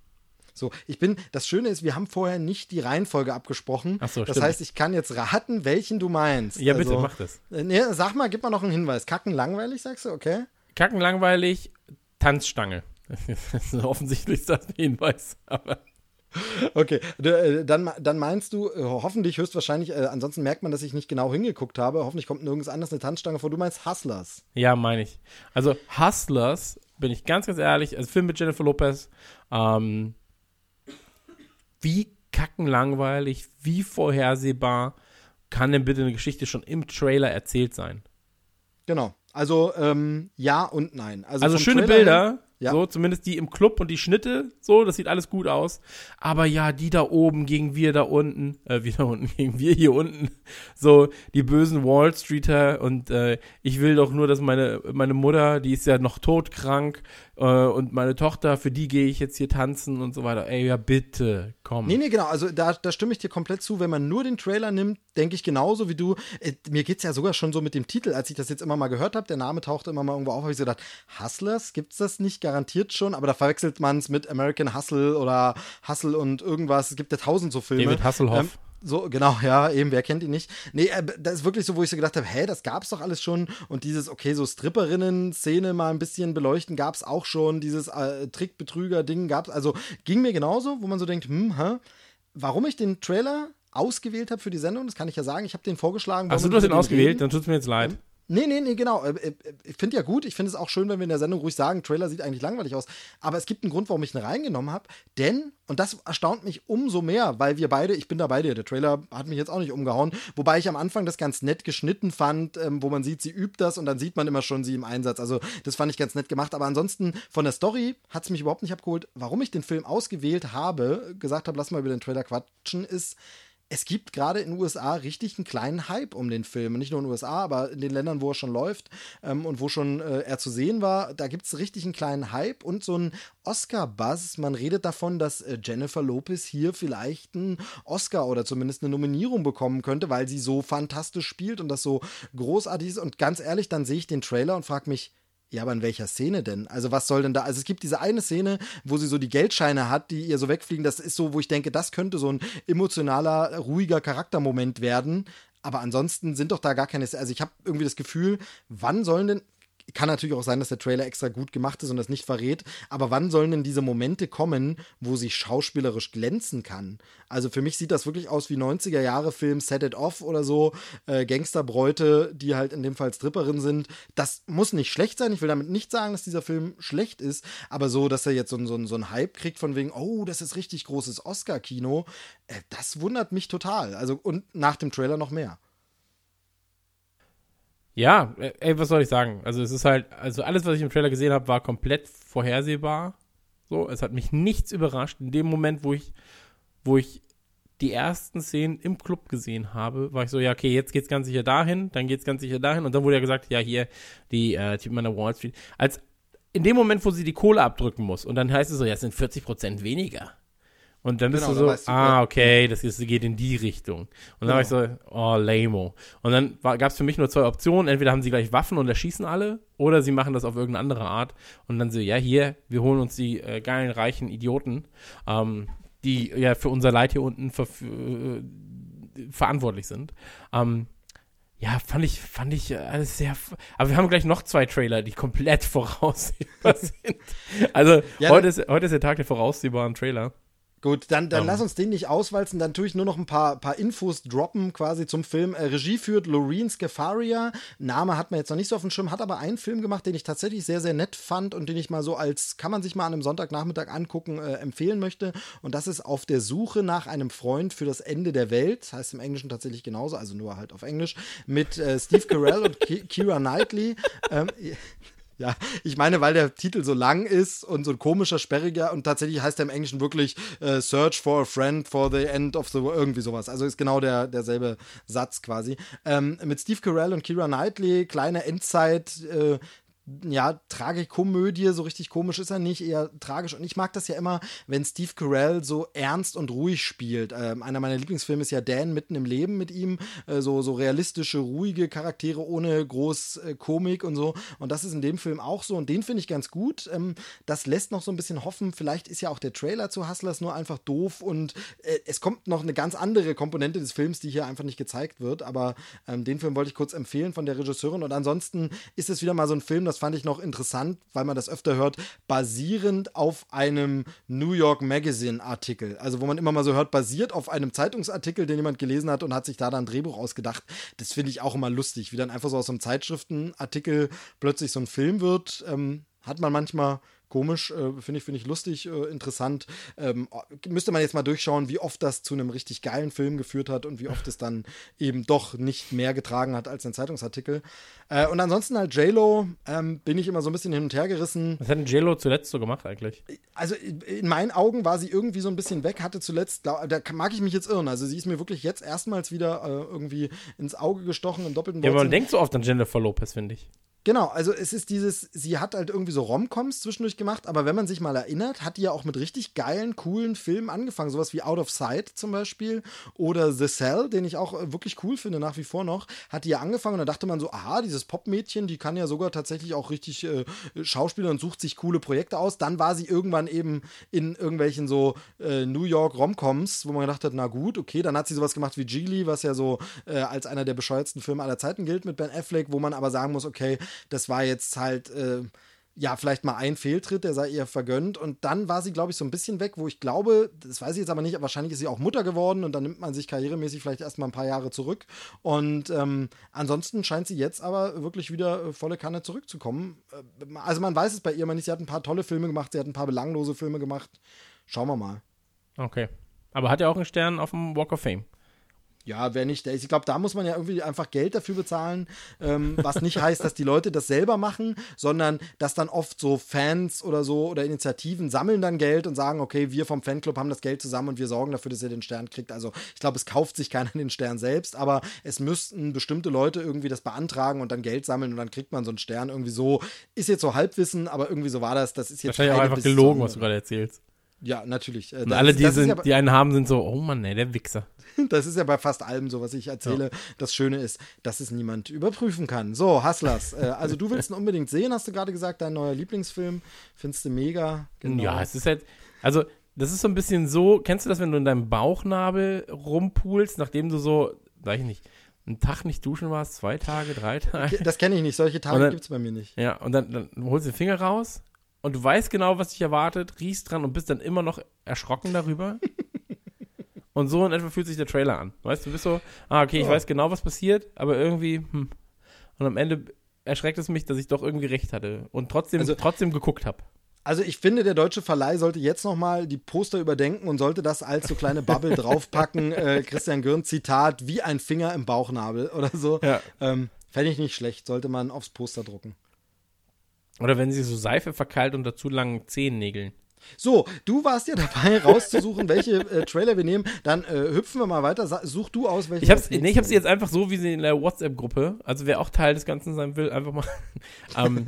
So, ich bin, das Schöne ist, wir haben vorher nicht die Reihenfolge abgesprochen.
Ach so,
das
stimmt.
heißt, ich kann jetzt raten, welchen du meinst.
Ja, bitte,
also,
mach das.
Äh, nee, sag mal, gib mal noch einen Hinweis. Kacken langweilig, sagst du, okay?
Kacken langweilig, Tanzstange. <laughs> Das ist offensichtlich ist das ein Hinweis. Aber
Okay, äh, dann, dann meinst du, äh, hoffentlich höchstwahrscheinlich, äh, ansonsten merkt man, dass ich nicht genau hingeguckt habe. Hoffentlich kommt nirgends anders eine Tanzstange vor. Du meinst Hustlers.
ja, meine ich. Also Hustlers, bin ich ganz, ganz ehrlich, also Film mit Jennifer Lopez, ähm, wie kacken langweilig, wie vorhersehbar kann denn bitte eine Geschichte schon im Trailer erzählt sein?
Genau. Also, ähm, ja und nein. Also,
Also schöne
Trailer
Bilder,
Ja.
so zumindest die im Club und die Schnitte, so, das sieht alles gut aus. Aber ja, die da oben gegen wir da unten, äh, wir da unten <laughs> gegen wir hier unten, so die bösen Wall Streeter und äh, ich will doch nur, dass meine meine Mutter, die ist ja noch todkrank und meine Tochter, für die gehe ich jetzt hier tanzen und so weiter. Ey, ja bitte, komm.
Nee, nee, genau. Also da, da stimme ich dir komplett zu. Wenn man nur den Trailer nimmt, denke ich genauso wie du. Äh, mir geht's ja sogar schon so mit dem Titel, als ich das jetzt immer mal gehört habe, der Name tauchte immer mal irgendwo auf, habe ich so gedacht, Hustlers, gibt's das nicht? Garantiert schon, aber da verwechselt man es mit American Hustle oder Hustle und irgendwas. Es gibt ja tausend so Filme.
David Hasselhoff.
Ähm, so, genau, ja, eben, wer kennt ihn nicht? Nee, äh, das ist wirklich so, wo ich so gedacht habe, hä, das gab's doch alles schon. Und dieses, okay, so Stripperinnen-Szene mal ein bisschen beleuchten, gab's auch schon. Dieses äh, Trickbetrüger-Ding gab's. Also ging mir genauso, wo man so denkt, hm, hä? Warum ich den Trailer ausgewählt habe für die Sendung, das kann ich ja sagen. Ich habe den vorgeschlagen.
Achso, du hast
über
ausgewählt,
reden?
dann tut's mir jetzt leid.
Nee, nee, nee, genau. Äh, äh, Ich finde ja gut, ich finde es auch schön, wenn wir in der Sendung ruhig sagen, Trailer sieht eigentlich langweilig aus. Aber es gibt einen Grund, warum ich ihn reingenommen habe. Denn, und das erstaunt mich umso mehr, weil wir beide, ich bin da bei dir, der Trailer hat mich jetzt auch nicht umgehauen. Wobei ich am Anfang das ganz nett geschnitten fand, ähm, wo man sieht, sie übt das und dann sieht man immer schon sie im Einsatz. Also das fand ich ganz nett gemacht. Aber ansonsten von der Story hat es mich überhaupt nicht abgeholt. Warum ich den Film ausgewählt habe, gesagt habe, lass mal über den Trailer quatschen, ist, es gibt gerade in den USA richtig einen kleinen Hype um den Film. Nicht nur in den USA, aber in den Ländern, wo er schon läuft ähm, und wo schon äh, er zu sehen war, da gibt es richtig einen kleinen Hype und so einen Oscar-Buzz. Man redet davon, dass äh, Jennifer Lopez hier vielleicht einen Oscar oder zumindest eine Nominierung bekommen könnte, weil sie so fantastisch spielt und das so großartig ist. Und ganz ehrlich, dann sehe ich den Trailer und frage mich, ja, aber in welcher Szene denn? Also was soll denn da? Also es gibt diese eine Szene, wo sie so die Geldscheine hat, die ihr so wegfliegen. Das ist so, wo ich denke, das könnte so ein emotionaler, ruhiger Charaktermoment werden. Aber ansonsten sind doch da gar keine. Also ich habe irgendwie das Gefühl, wann sollen denn kann natürlich auch sein, dass der Trailer extra gut gemacht ist und das nicht verrät. Aber wann sollen denn diese Momente kommen, wo sie schauspielerisch glänzen kann? Also für mich sieht das wirklich aus wie 90er Jahre Film Set It Off oder so. Äh, Gangsterbräute, die halt in dem Fall Stripperin sind. Das muss nicht schlecht sein. Ich will damit nicht sagen, dass dieser Film schlecht ist. Aber so, dass er jetzt so, so, so einen Hype kriegt von wegen, oh, das ist richtig großes Oscar-Kino. Äh, das wundert mich total. Also und nach dem Trailer noch mehr.
Ja, äh, ey, was soll ich sagen? Also es ist halt, also alles, was ich im Trailer gesehen habe, war komplett vorhersehbar. So, es hat mich nichts überrascht. In dem Moment, wo ich, wo ich die ersten Szenen im Club gesehen habe, war ich so, ja, okay, jetzt geht's ganz sicher dahin, dann geht's ganz sicher dahin. Und dann wurde ja gesagt, ja, hier, die äh, Typen an der Wall Street. Als in dem Moment, wo sie die Kohle abdrücken muss, und dann heißt es so, ja, es sind 40 Prozent weniger. Und dann bist
Genau,
du
dann
so,
du,
ah, okay, das ist, geht in die Richtung. Und dann war ich so, oh, lameo. Und dann gab es für mich nur zwei Optionen. Entweder haben sie gleich Waffen und erschießen alle, oder sie machen das auf irgendeine andere Art. Und dann so, ja, hier, wir holen uns die äh, geilen, reichen Idioten, ähm, die ja für unser Leid hier unten ver äh, verantwortlich sind. Ähm, ja, fand ich, fand ich äh, alles sehr. Aber wir haben gleich noch zwei Trailer, die komplett <laughs> voraussehbar sind. Also,
Ja,
heute, ist, heute ist der Tag der voraussehbaren Trailer.
Gut, dann, dann
Ähm.
lass uns den nicht auswalzen. Dann tue ich nur noch ein paar, paar Infos droppen quasi zum Film. Äh, Regie führt Loreen Scafaria. Name hat man jetzt noch nicht so auf dem Schirm, hat aber einen Film gemacht, den ich tatsächlich sehr, sehr nett fand und den ich mal so als, kann man sich mal an einem Sonntagnachmittag angucken, äh, empfehlen möchte. Und das ist Auf der Suche nach einem Freund für das Ende der Welt. Heißt im Englischen tatsächlich genauso, also nur halt auf Englisch. Mit äh, Steve Carell und Ki <laughs> Kira Knightley. Ähm, ja, ich meine, weil der Titel so lang ist und so ein komischer, sperriger und tatsächlich heißt er im Englischen wirklich äh, Search for a Friend for the End of the World, irgendwie sowas. Also ist genau der, derselbe Satz quasi. Ähm, mit Steve Carell und Kira Knightley, kleine Endzeit, äh, ja, Tragikomödie, so richtig komisch ist er nicht, eher tragisch. Und ich mag das ja immer, wenn Steve Carell so ernst und ruhig spielt. Ähm, einer meiner Lieblingsfilme ist ja Dan mitten im Leben mit ihm. Äh, so, so realistische, ruhige Charaktere ohne groß äh, Komik und so. Und das ist in dem Film auch so. Und den finde ich ganz gut. Ähm, das lässt noch so ein bisschen hoffen. Vielleicht ist ja auch der Trailer zu Hustlers nur einfach doof und äh, es kommt noch eine ganz andere Komponente des Films, die hier einfach nicht gezeigt wird. Aber ähm, den Film wollte ich kurz empfehlen von der Regisseurin. Und ansonsten ist es wieder mal so ein Film, das fand ich noch interessant, weil man das öfter hört, basierend auf einem New York Magazine Artikel. Also wo man immer mal so hört, basiert auf einem Zeitungsartikel, den jemand gelesen hat und hat sich da dann ein Drehbuch ausgedacht. Das finde ich auch immer lustig, wie dann einfach so aus einem Zeitschriftenartikel plötzlich so ein Film wird. Ähm, hat man manchmal komisch, äh, finde ich, finde ich lustig, äh, interessant. Ähm, müsste man jetzt mal durchschauen, wie oft das zu einem richtig geilen Film geführt hat und wie oft es dann eben doch nicht mehr getragen hat als ein Zeitungsartikel. Äh, und ansonsten halt J-Lo ähm, bin ich immer so ein bisschen hin und her gerissen.
Was hat denn J-Lo zuletzt so gemacht eigentlich?
Also in meinen Augen war sie irgendwie so ein bisschen weg, hatte zuletzt, glaub, da mag ich mich jetzt irren, also sie ist mir wirklich jetzt erstmals wieder äh, irgendwie ins Auge gestochen im doppelten
Ja, aber man denkt so oft an Jennifer Lopez, finde ich.
Genau, also es ist dieses, sie hat halt irgendwie so Romcoms zwischendurch gemacht, aber wenn man sich mal erinnert, hat die ja auch mit richtig geilen, coolen Filmen angefangen. Sowas wie Out of Sight zum Beispiel oder The Cell, den ich auch äh, wirklich cool finde nach wie vor noch, hat die ja angefangen und da dachte man so, aha, dieses Popmädchen, die kann ja sogar tatsächlich auch richtig äh, Schauspieler und sucht sich coole Projekte aus. Dann war sie irgendwann eben in irgendwelchen so äh, New York Romcoms, wo man gedacht hat, na gut, okay, dann hat sie sowas gemacht wie Geely, was ja so äh, als einer der bescheuertsten Filme aller Zeiten gilt mit Ben Affleck, wo man aber sagen muss, okay, das war jetzt halt, äh, ja, vielleicht mal ein Fehltritt, der sei ihr vergönnt. Und dann war sie, glaube ich, so ein bisschen weg, wo ich glaube, das weiß ich jetzt aber nicht, wahrscheinlich ist sie auch Mutter geworden und dann nimmt man sich karrieremäßig vielleicht erstmal ein paar Jahre zurück. Und ähm, ansonsten scheint sie jetzt aber wirklich wieder äh, volle Kanne zurückzukommen. Äh, also man weiß es bei ihr mal nicht, sie hat ein paar tolle Filme gemacht, sie hat ein paar belanglose Filme gemacht. Schauen wir mal.
Okay. Aber hat er auch einen Stern auf dem Walk of Fame?
Ja, wer nicht, ich glaube, da muss man ja irgendwie einfach Geld dafür bezahlen, ähm, was nicht heißt, dass die Leute das selber machen, sondern dass dann oft so Fans oder so oder Initiativen sammeln dann Geld und sagen, okay, wir vom Fanclub haben das Geld zusammen und wir sorgen dafür, dass ihr den Stern kriegt. Also ich glaube, es kauft sich keiner den Stern selbst, aber es müssten bestimmte Leute irgendwie das beantragen und dann Geld sammeln und dann kriegt man so einen Stern irgendwie so. Ist jetzt so Halbwissen, aber irgendwie so war das. Das ist jetzt
Wahrscheinlich auch einfach gelogen, was du gerade erzählst.
Ja, natürlich.
Und alle, die, sind, ja die einen haben, sind so, oh Mann, ey, der Wichser. <laughs>
Das ist ja bei fast allem so, was ich erzähle. Ja. Das Schöne ist, dass es niemand überprüfen kann. So, Hustlers. äh, also du willst ihn unbedingt sehen, hast du gerade gesagt, dein neuer Lieblingsfilm. Findest du mega.
Genau. Ja, es ist halt, also das ist so ein bisschen so, kennst du das, wenn du in deinem Bauchnabel rumpulst, nachdem du so, weiß ich nicht, einen Tag nicht duschen warst, zwei Tage, drei Tage?
Das kenne ich nicht, solche Tage gibt es bei mir nicht.
Ja, und dann, dann holst du den Finger raus und du weißt genau, was dich erwartet, riechst dran und bist dann immer noch erschrocken darüber. <laughs> und so in etwa fühlt sich der Trailer an. Weißt du, du bist so, ah, okay, ich weiß genau, was passiert, aber irgendwie, hm. Und am Ende erschreckt es mich, dass ich doch irgendwie recht hatte und trotzdem, also, trotzdem geguckt habe.
Also ich finde, der deutsche Verleih sollte jetzt nochmal die Poster überdenken und sollte das als so kleine Bubble <laughs> draufpacken. Äh, Christian Gürn, Zitat, wie ein Finger im Bauchnabel oder so. Ja. Ähm, Fände ich nicht schlecht, sollte man aufs Poster drucken.
Oder wenn sie so Seife verkeilt unter zu langen Zehennägeln.
So, du warst ja dabei, rauszusuchen, welche äh, Trailer wir nehmen. Dann äh, hüpfen wir mal weiter. Such du aus, welche.
Ich habe nee, ich hab sie jetzt einfach so, wie sie in der WhatsApp-Gruppe, also wer auch Teil des Ganzen sein will, einfach mal, <laughs> ähm,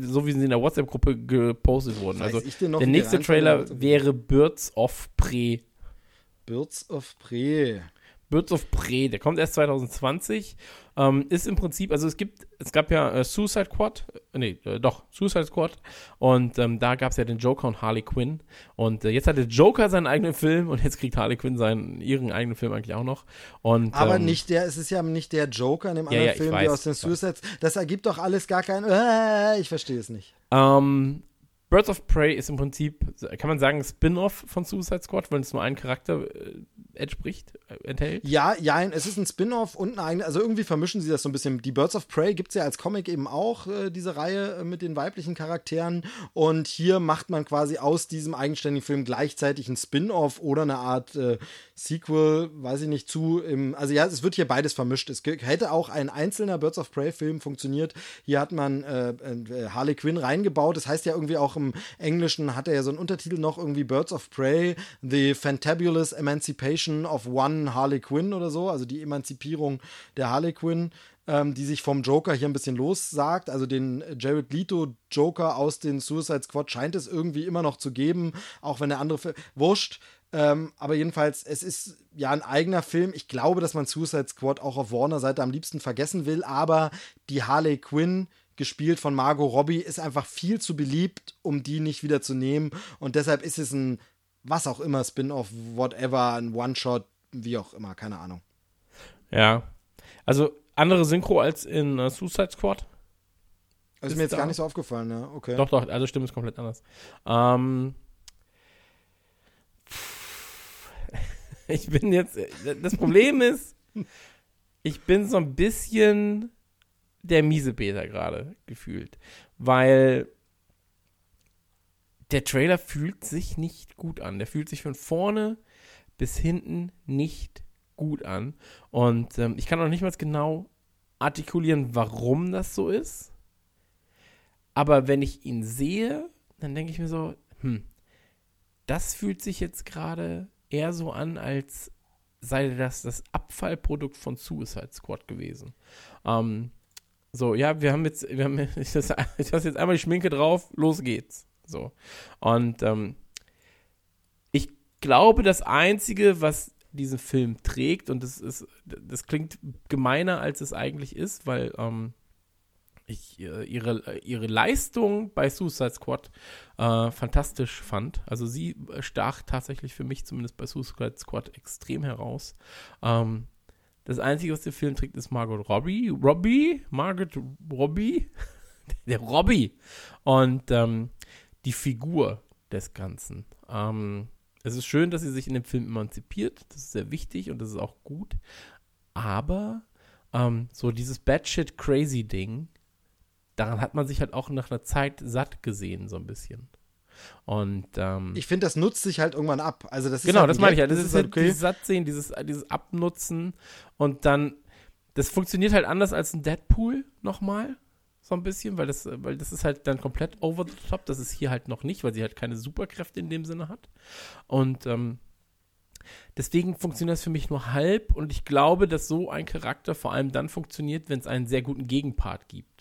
so wie sie in der WhatsApp-Gruppe gepostet wurden. Also der nächste Trailer wäre Birds of Prey.
Birds of Prey.
Birds of Prey, der kommt erst 2020. Ähm, ist im Prinzip, also es gibt, es gab ja äh, Suicide Squad, äh, nee, äh, doch, Suicide Squad. Und ähm, da gab es ja den Joker und Harley Quinn. Und äh, jetzt hat der Joker seinen eigenen Film und jetzt kriegt Harley Quinn seinen, ihren eigenen Film eigentlich auch noch. Und,
Aber ähm, nicht der, es ist ja nicht der Joker in dem anderen ja, Film, weiß, wie aus den Suicide. Das ergibt doch alles gar keinen, äh, ich verstehe es nicht.
Ähm, Birds of Prey ist im Prinzip, kann man sagen, Spin-off von Suicide Squad, weil es nur einen Charakter äh, entspricht, enthält?
Ja, ja, es ist ein Spin-off und ein eigene, also irgendwie vermischen sie das so ein bisschen. Die Birds of Prey gibt es ja als Comic eben auch, äh, diese Reihe äh, mit den weiblichen Charakteren. Und hier macht man quasi aus diesem eigenständigen Film gleichzeitig ein Spin-off oder eine Art äh, Sequel, weiß ich nicht, zu. Im, also ja, es wird hier beides vermischt. Es hätte auch ein einzelner Birds of Prey-Film funktioniert. Hier hat man äh, äh, Harley Quinn reingebaut. Das heißt ja irgendwie auch im Englischen hat er ja so einen Untertitel noch irgendwie Birds of Prey, The Fantabulous Emancipation of One Harley Quinn oder so, also die Emanzipierung der Harley Quinn. ähm, die sich vom Joker hier ein bisschen lossagt. Also den Jared Leto Joker aus den Suicide Squad scheint es irgendwie immer noch zu geben, auch wenn der andere Film. Wurscht. Ähm, aber jedenfalls, es ist ja ein eigener Film. Ich glaube, dass man Suicide Squad auch auf Warner-Seite am liebsten vergessen will, aber die Harley Quinn, gespielt von Margot Robbie, ist einfach viel zu beliebt, um die nicht wieder zu nehmen. Und deshalb ist es ein, was auch immer, Spin-off, whatever, ein One-Shot, wie auch immer, keine Ahnung.
Ja. Also andere Synchro als in uh, Suicide Squad?
Das ist, ist mir jetzt gar nicht so aufgefallen, ja, okay.
Doch, doch, also Stimme ist komplett anders. Ähm, <laughs> ich bin jetzt, das Problem ist, ich bin so ein bisschen der miese Peter gerade gefühlt, weil der Trailer fühlt sich nicht gut an. Der fühlt sich von vorne bis hinten nicht gut an. Und ähm, ich kann auch nicht mal genau artikulieren, warum das so ist. Aber wenn ich ihn sehe, dann denke ich mir so, hm, das fühlt sich jetzt gerade eher so an, als sei das das Abfallprodukt von Suicide Squad gewesen. Ähm, so, ja, wir haben jetzt, wir haben, <laughs> ich lasse jetzt einmal die Schminke drauf, los geht's. So. Und ähm, glaube, das Einzige, was diesen Film trägt, und das ist, das klingt gemeiner, als es eigentlich ist, weil ähm, ich äh, ihre, ihre Leistung bei Suicide Squad äh, fantastisch fand. Also sie stach tatsächlich für mich zumindest bei Suicide Squad extrem heraus. Ähm, das Einzige, was der Film trägt, ist Margot Robbie. Robbie? Margot Robbie? <laughs> der Robbie. Und ähm, die Figur des Ganzen. Ähm, es ist schön, dass sie sich in dem Film emanzipiert. Das ist sehr wichtig und das ist auch gut. Aber ähm, so dieses Batshit Crazy Ding, daran hat man sich halt auch nach einer Zeit satt gesehen, so ein bisschen. Und ähm,
ich finde, das nutzt sich halt irgendwann ab. Also das ist
genau,
halt
das meine ich ja. Das, das ist halt okay. dieses Sattsehen, dieses, dieses Abnutzen und dann, das funktioniert halt anders als ein Deadpool nochmal so ein bisschen, weil das, weil das ist halt dann komplett over the top. Das ist hier halt noch nicht, weil sie halt keine Superkräfte in dem Sinne hat. Und ähm, deswegen funktioniert das für mich nur halb. Und ich glaube, dass so ein Charakter vor allem dann funktioniert, wenn es einen sehr guten Gegenpart gibt.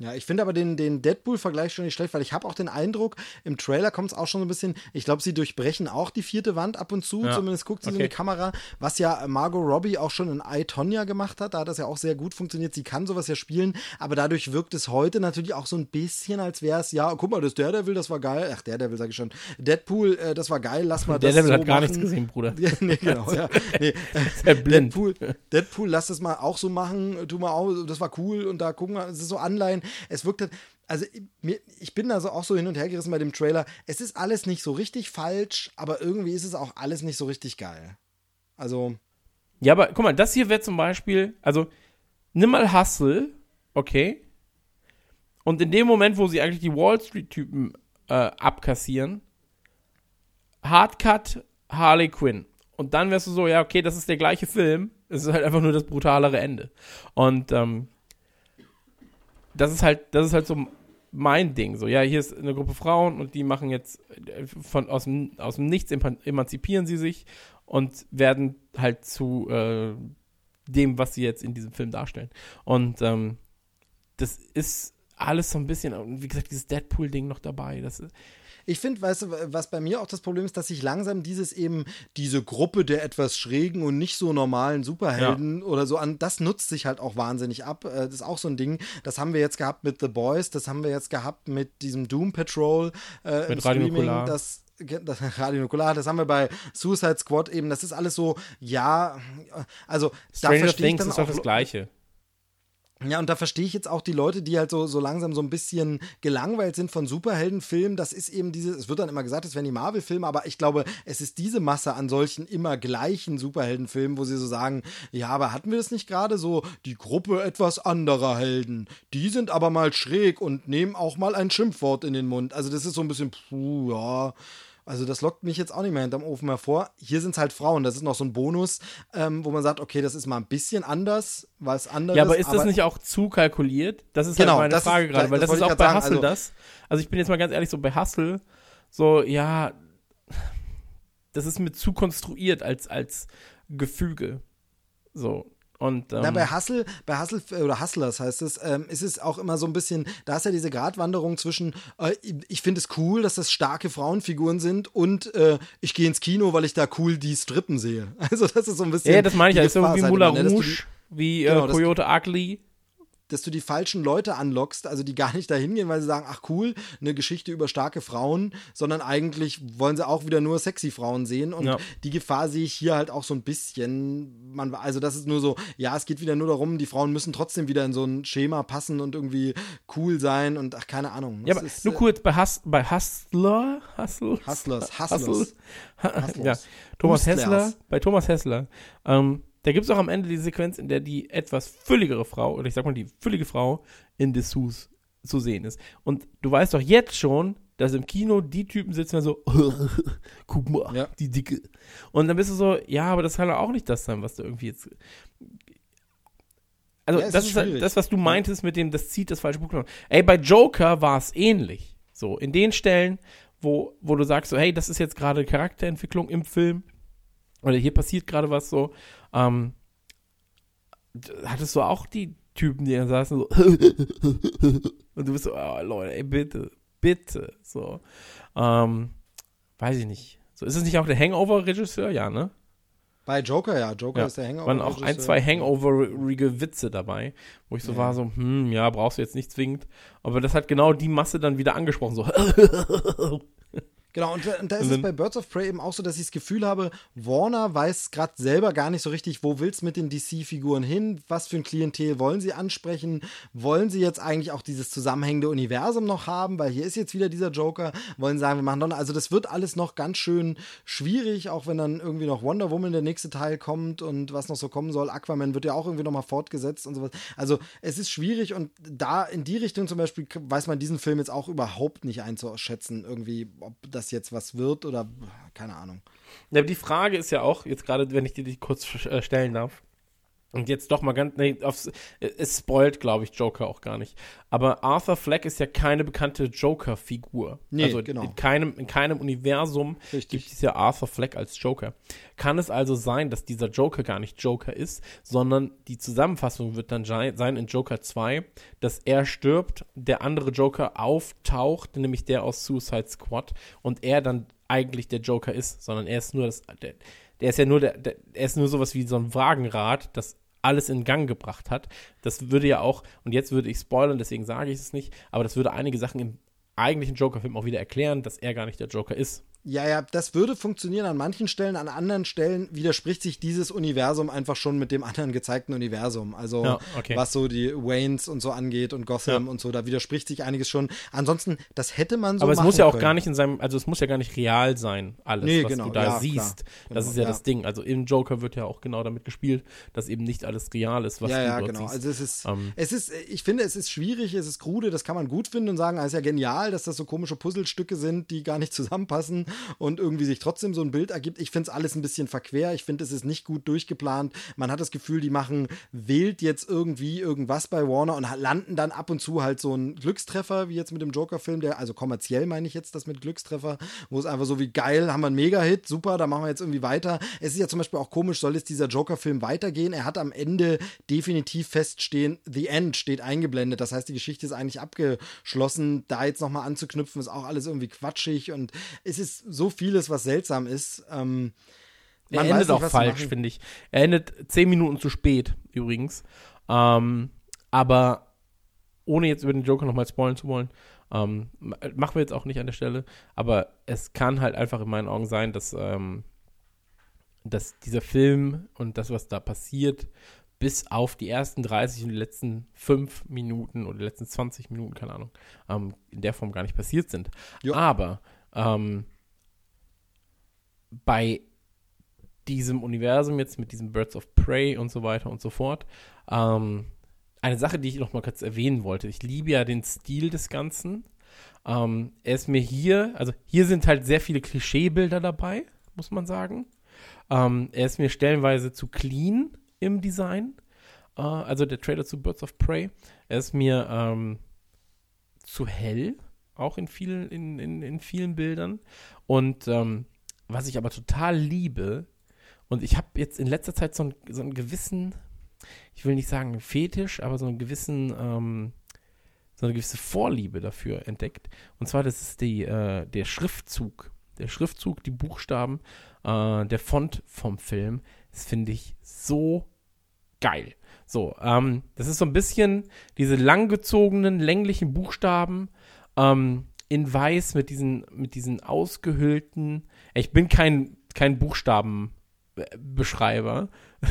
Ja, ich finde aber den, den Deadpool-Vergleich schon nicht schlecht, weil ich habe auch den Eindruck, im Trailer kommt es auch schon so ein bisschen, ich glaube, sie durchbrechen auch die vierte Wand ab und zu, ja. zumindest guckt sie okay. in die Kamera, was ja Margot Robbie auch schon in I, Tonya gemacht hat, da hat das ja auch sehr gut funktioniert, sie kann sowas ja spielen, aber dadurch wirkt es heute natürlich auch so ein bisschen, als wäre es, ja, guck mal, das Daredevil, das war geil, ach, Daredevil sage ich schon, Deadpool, äh, das war geil, lass mal das
Daredevil
so
hat gar machen. nichts gesehen, Bruder. <laughs>
nee, genau, ja. Nee, <laughs>
äh, blind.
Deadpool, Deadpool, lass das mal auch so machen, tu mal auch, das war cool und da gucken wir, es ist so Anleihen, es wirkt halt, also ich bin da so auch so hin und her gerissen bei dem Trailer. Es ist alles nicht so richtig falsch, aber irgendwie ist es auch alles nicht so richtig geil. Also.
Ja, aber guck mal, das hier wäre zum Beispiel, also nimm mal Hustle, okay? Und in dem Moment, wo sie eigentlich die Wall Street-Typen äh, abkassieren, Hardcut Harley Quinn. Und dann wärst du so, ja, okay, das ist der gleiche Film. Es ist halt einfach nur das brutalere Ende. Und ähm, das ist halt, das ist halt so mein Ding. So, ja, hier ist eine Gruppe Frauen und die machen jetzt von aus dem, aus dem Nichts emanzipieren sie sich und werden halt zu äh, dem, was sie jetzt in diesem Film darstellen. Und ähm, das ist alles so ein bisschen, wie gesagt, dieses Deadpool-Ding noch dabei. Das ist,
ich finde, weißt du, was bei mir auch das Problem ist, dass sich langsam dieses eben, diese Gruppe der etwas schrägen und nicht so normalen Superhelden ja. oder so an, das nutzt sich halt auch wahnsinnig ab. Äh, das ist auch so ein Ding. Das haben wir jetzt gehabt mit The Boys, das haben wir jetzt gehabt mit diesem Doom Patrol äh, mit im Radio Streaming. Nukular. Das, das <laughs> Radio Nukular, das haben wir bei Suicide Squad eben. Das ist alles so, ja, also
Stranger da Things ich ist auch das Gleiche.
Ja, und da verstehe ich jetzt auch die Leute, die halt so, so langsam so ein bisschen gelangweilt sind von Superheldenfilmen. Das ist eben diese, es wird dann immer gesagt, es wären die Marvel-Filme, aber ich glaube, es ist diese Masse an solchen immer gleichen Superheldenfilmen, wo sie so sagen, ja, aber hatten wir das nicht gerade so, die Gruppe etwas anderer Helden, die sind aber mal schräg und nehmen auch mal ein Schimpfwort in den Mund. Also das ist so ein bisschen, puh, ja also das lockt mich jetzt auch nicht mehr hinterm Ofen hervor. Hier sind es halt Frauen. Das ist noch so ein Bonus, ähm, wo man sagt, okay, das ist mal ein bisschen anders, weil es anders ist.
Ja, aber ist das nicht auch zu kalkuliert? Das ist halt genau, halt meine Frage ist, gerade, weil das, das ist auch bei sagen, Hustle also, das. Also ich bin jetzt mal ganz ehrlich, so bei Hustle, so, ja, das ist mir zu konstruiert als, als Gefüge. So. Und, ähm,
Na, bei Hustle, bei Hustle oder Hustlers heißt es, ähm, ist es auch immer so ein bisschen, da ist ja diese Gratwanderung zwischen, äh, ich finde es cool, dass das starke Frauenfiguren sind und äh, ich gehe ins Kino, weil ich da cool die Strippen sehe. <laughs> Also das ist so ein bisschen.
ja, das meine ich ja. Ist so wie
Gefahrseite,
Moulin
ne,
Rouge, wie
Genau,
äh,
das-
Coyote Ugly.
Dass du die falschen Leute anlockst, also die gar nicht dahin gehen, weil sie sagen, ach cool, eine Geschichte über starke Frauen, sondern eigentlich wollen sie auch wieder nur sexy Frauen sehen und
Ja.
die Gefahr sehe ich hier halt auch so ein bisschen, man, also das ist nur so, ja, es geht wieder nur darum, die Frauen müssen trotzdem wieder in so ein Schema passen und irgendwie cool sein und ach, keine Ahnung.
Ja, aber
ist,
nur
äh,
kurz, bei, Hus bei Hustler, Hustle,
Hustlers,
Hustle,
Hustlers.
ja,
Hustlers.
Thomas
Hustlers.
Hessler, bei Thomas Hessler, ähm, da gibt es auch am Ende die Sequenz, in der die etwas fülligere Frau, oder ich sag mal die füllige Frau in Dessous zu sehen ist. Und du weißt doch jetzt schon, dass im Kino die Typen sitzen und so, <laughs> guck mal,
Ja.
die Dicke. Und dann bist du so, ja, aber das kann doch auch nicht das sein, was du irgendwie jetzt. Also,
Ja,
das
ist
ist halt das, was du meintest mit dem, das zieht das falsche Buch. Ey, bei Joker war es ähnlich. So, in den Stellen, wo, wo du sagst, so, hey, das ist jetzt gerade Charakterentwicklung im Film, oder hier passiert gerade was so, ähm, hattest du auch die Typen, die da saßen so, <laughs> und du bist so, oh, Leute, ey, bitte, bitte, so, ähm, weiß ich nicht. So, ist es nicht auch der Hangover-Regisseur? Ja, ne?
Bei Joker, ja, Joker
Ja,
ist der Hangover.
waren auch ein, zwei Hangover-rige Witze dabei, wo ich so
Ja.
war, so, hm, ja, brauchst du jetzt nicht zwingend. Aber das hat genau die Masse dann wieder angesprochen, so. <laughs>
Genau, und, und da ist
Und
es bei Birds of Prey eben auch so, dass ich das Gefühl habe, Warner weiß gerade selber gar nicht so richtig, wo will's mit den DC-Figuren hin, was für ein Klientel wollen sie ansprechen, wollen sie jetzt eigentlich auch dieses zusammenhängende Universum noch haben, weil hier ist jetzt wieder dieser Joker, wollen sagen, wir machen noch- also das wird alles noch ganz schön schwierig, auch wenn dann irgendwie noch Wonder Woman der nächste Teil kommt und was noch so kommen soll, Aquaman wird ja auch irgendwie nochmal fortgesetzt und sowas, also es ist schwierig und da in die Richtung zum Beispiel weiß man diesen Film jetzt auch überhaupt nicht einzuschätzen, irgendwie, ob das jetzt was wird oder keine Ahnung.
Ja, aber die Frage ist ja auch, jetzt gerade, wenn ich dir die kurz äh, stellen darf, und jetzt doch mal ganz, nee, aufs, äh, es spoilt, glaube ich, Joker auch gar nicht. Aber Arthur Fleck ist ja keine bekannte Joker-Figur.
Nee,
also
genau.
in keinem, in keinem Universum
Richtig.
gibt es ja Arthur Fleck als Joker. Kann es also sein, dass dieser Joker gar nicht Joker ist, sondern die Zusammenfassung wird dann sein in Joker 2, dass er stirbt, der andere Joker auftaucht, nämlich der aus Suicide Squad, und er dann eigentlich der Joker ist, sondern er ist nur das, der, der ist ja nur der, der, er ist nur sowas wie so ein Wagenrad, das alles in Gang gebracht hat. Das würde ja auch, und jetzt würde ich spoilern, deswegen sage ich es nicht, aber das würde einige Sachen im eigentlichen Joker-Film auch wieder erklären, dass er gar nicht der Joker ist.
Ja, ja, das würde funktionieren an manchen Stellen, an anderen Stellen widerspricht sich dieses Universum einfach schon mit dem anderen gezeigten Universum. Also
Ja, okay.
was so die Waynes und so angeht und Gotham
Ja.
und so, da widerspricht sich einiges schon. Ansonsten, das hätte man so
aber es muss ja auch
können.
gar nicht in seinem, also es muss ja gar nicht real sein, alles,
Nee,
was
genau,
du da
ja,
siehst.
klar.
das
Genau,
ist ja,
ja.
das Ding. Also im Joker wird ja auch genau damit gespielt, dass eben nicht alles real ist, was
ja,
du
ja,
dort
genau.
siehst.
Also es ist,
Ähm.
es ist, ich finde, es ist schwierig, es ist krude, das kann man gut finden und sagen, es ist ja genial, dass das so komische Puzzlestücke sind, die gar nicht <laughs> zusammenpassen und irgendwie sich trotzdem so ein Bild ergibt. Ich finde es alles ein bisschen verquer. Ich finde, es ist nicht gut durchgeplant. Man hat das Gefühl, die machen wild jetzt irgendwie irgendwas bei Warner und landen dann ab und zu halt so ein Glückstreffer, wie jetzt mit dem Joker-Film, der, also kommerziell meine ich jetzt das mit Glückstreffer, wo es einfach so wie geil, haben wir einen Mega-Hit, super, da machen wir jetzt irgendwie weiter. Es ist ja zum Beispiel auch komisch, soll jetzt dieser Joker-Film weitergehen? Er hat am Ende definitiv feststehen, The End steht eingeblendet. Das heißt, die Geschichte ist eigentlich abgeschlossen. Da jetzt nochmal anzuknüpfen, ist auch alles irgendwie quatschig und es ist so vieles, was seltsam ist. Ähm,
Er endet
nicht,
auch falsch, finde ich. Er endet zehn Minuten zu spät, übrigens. Ähm, aber ohne jetzt über den Joker nochmal spoilen zu wollen, ähm, ma- machen wir jetzt auch nicht an der Stelle. Aber es kann halt einfach in meinen Augen sein, dass, ähm, dass dieser Film und das, was da passiert, bis auf die ersten 30 und die letzten 5 Minuten oder die letzten 20 Minuten, keine Ahnung, ähm, in der Form gar nicht passiert sind.
Ja.
Aber ähm, bei diesem Universum jetzt mit diesem Birds of Prey und so weiter und so fort. Ähm, eine Sache, die ich noch mal kurz erwähnen wollte. Ich liebe ja den Stil des Ganzen. Ähm, er ist mir hier, also hier sind halt sehr viele Klischeebilder dabei, muss man sagen. Ähm, er ist mir stellenweise zu clean im Design. Äh, also der Trailer zu Birds of Prey. Er ist mir ähm, zu hell, auch in vielen, in, in, in vielen Bildern. Und ähm, was ich aber total liebe, und ich habe jetzt in letzter Zeit so, einen- so einen gewissen, ich will nicht sagen Fetisch, aber so einen gewissen, ähm, so eine gewisse Vorliebe dafür entdeckt. Und zwar, das ist die, äh, der Schriftzug. Der Schriftzug, die Buchstaben, äh, der Font vom Film. Das finde ich so geil. So, ähm, das ist so ein bisschen diese langgezogenen, länglichen Buchstaben ähm, in weiß mit diesen, mit diesen ausgehöhlten. Ich bin kein, kein Buchstabenbeschreiber. <laughs>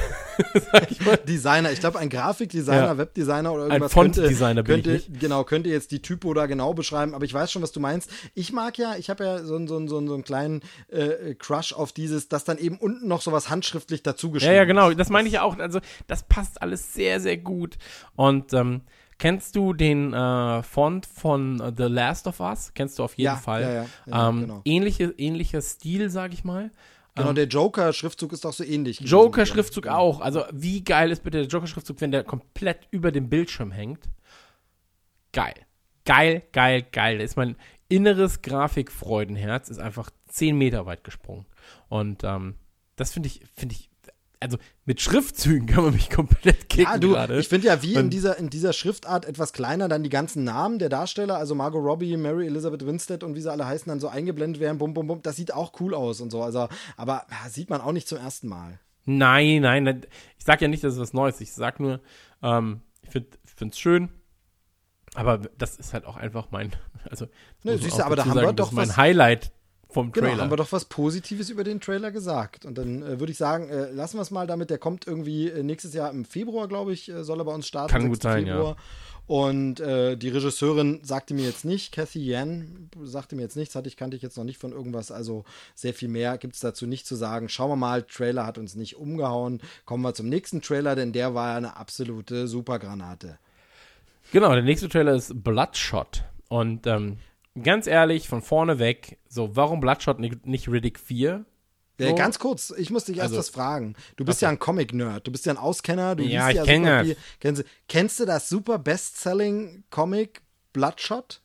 Ich. Designer, ich glaube, ein Grafikdesigner, ja. Webdesigner oder irgendwas.
Ein Fontdesigner
könnte,
bin
könnte, Genau, könnte jetzt die Typo da genau beschreiben, aber ich weiß schon, was du meinst. Ich mag ja, ich habe ja so, so, so, so einen kleinen äh, Crush auf dieses, dass dann eben unten noch sowas handschriftlich dazu geschrieben
Ja, ja, genau, das meine ich ja auch. Also, das passt alles sehr, sehr gut. Und, ähm, Kennst du den äh, Font von The Last of Us? Kennst du auf jeden
ja,
Fall.
Ja, ja, ja
ähm,
genau.
ähnliche, ähnlicher Stil, sag ich mal.
Genau,
Ähm,
der Joker-Schriftzug ist auch so ähnlich.
Joker-Schriftzug auch. Also, wie geil ist bitte der Joker-Schriftzug, wenn der komplett über dem Bildschirm hängt? Geil. Geil, geil, geil. Da ist mein inneres Grafikfreudenherz ist einfach 10 Meter weit gesprungen. Und ähm, das finde ich, finde ich, also mit Schriftzügen kann man mich komplett kicken
Ja, du,
gerade.
ich finde ja, wie in dieser, in dieser Schriftart etwas kleiner dann die ganzen Namen der Darsteller, also Margot Robbie, Mary Elizabeth Winstead und wie sie alle heißen, dann so eingeblendet werden, bum, bum, bum, das sieht auch cool aus und so. Also, aber ja, sieht man auch nicht zum ersten Mal.
Nein, nein. Ich sag ja nicht, dass es was Neues ist. Ich sag nur, ähm, ich finde es schön. Aber das ist halt auch einfach mein, <laughs> also
Ne,
man
siehst du, aber da haben wir doch
mein
was-
Highlight vom
Genau,
Trailer.
haben wir doch was Positives über den Trailer gesagt. Und dann äh, würde ich sagen, äh, lassen wir es mal damit. Der kommt irgendwie äh, nächstes Jahr im Februar, glaube ich, äh, soll er bei uns starten.
Kann gut
6.
sein, ja.
Februar. Und äh, die Regisseurin sagte mir jetzt nicht, Cathy Yan sagte mir jetzt nichts, hatte ich, kannte ich jetzt noch nicht von irgendwas. Also sehr viel mehr gibt es dazu nicht zu sagen. Schauen wir mal, Trailer hat uns nicht umgehauen. Kommen wir zum nächsten Trailer, denn der war ja eine absolute Supergranate.
Genau, der nächste Trailer ist Bloodshot. Und ähm, ganz ehrlich, von vorne weg, so, warum Bloodshot nicht, Riddick 4?
Äh,
So.
ganz kurz, ich muss dich erst
Also-
was fragen. Du bist ja ein Comic-Nerd, du bist ja ein Auskenner, du
Ja, ich
ja
kenn das.
viel. Kennst, du- kennst du das super Bestselling-Comic Bloodshot?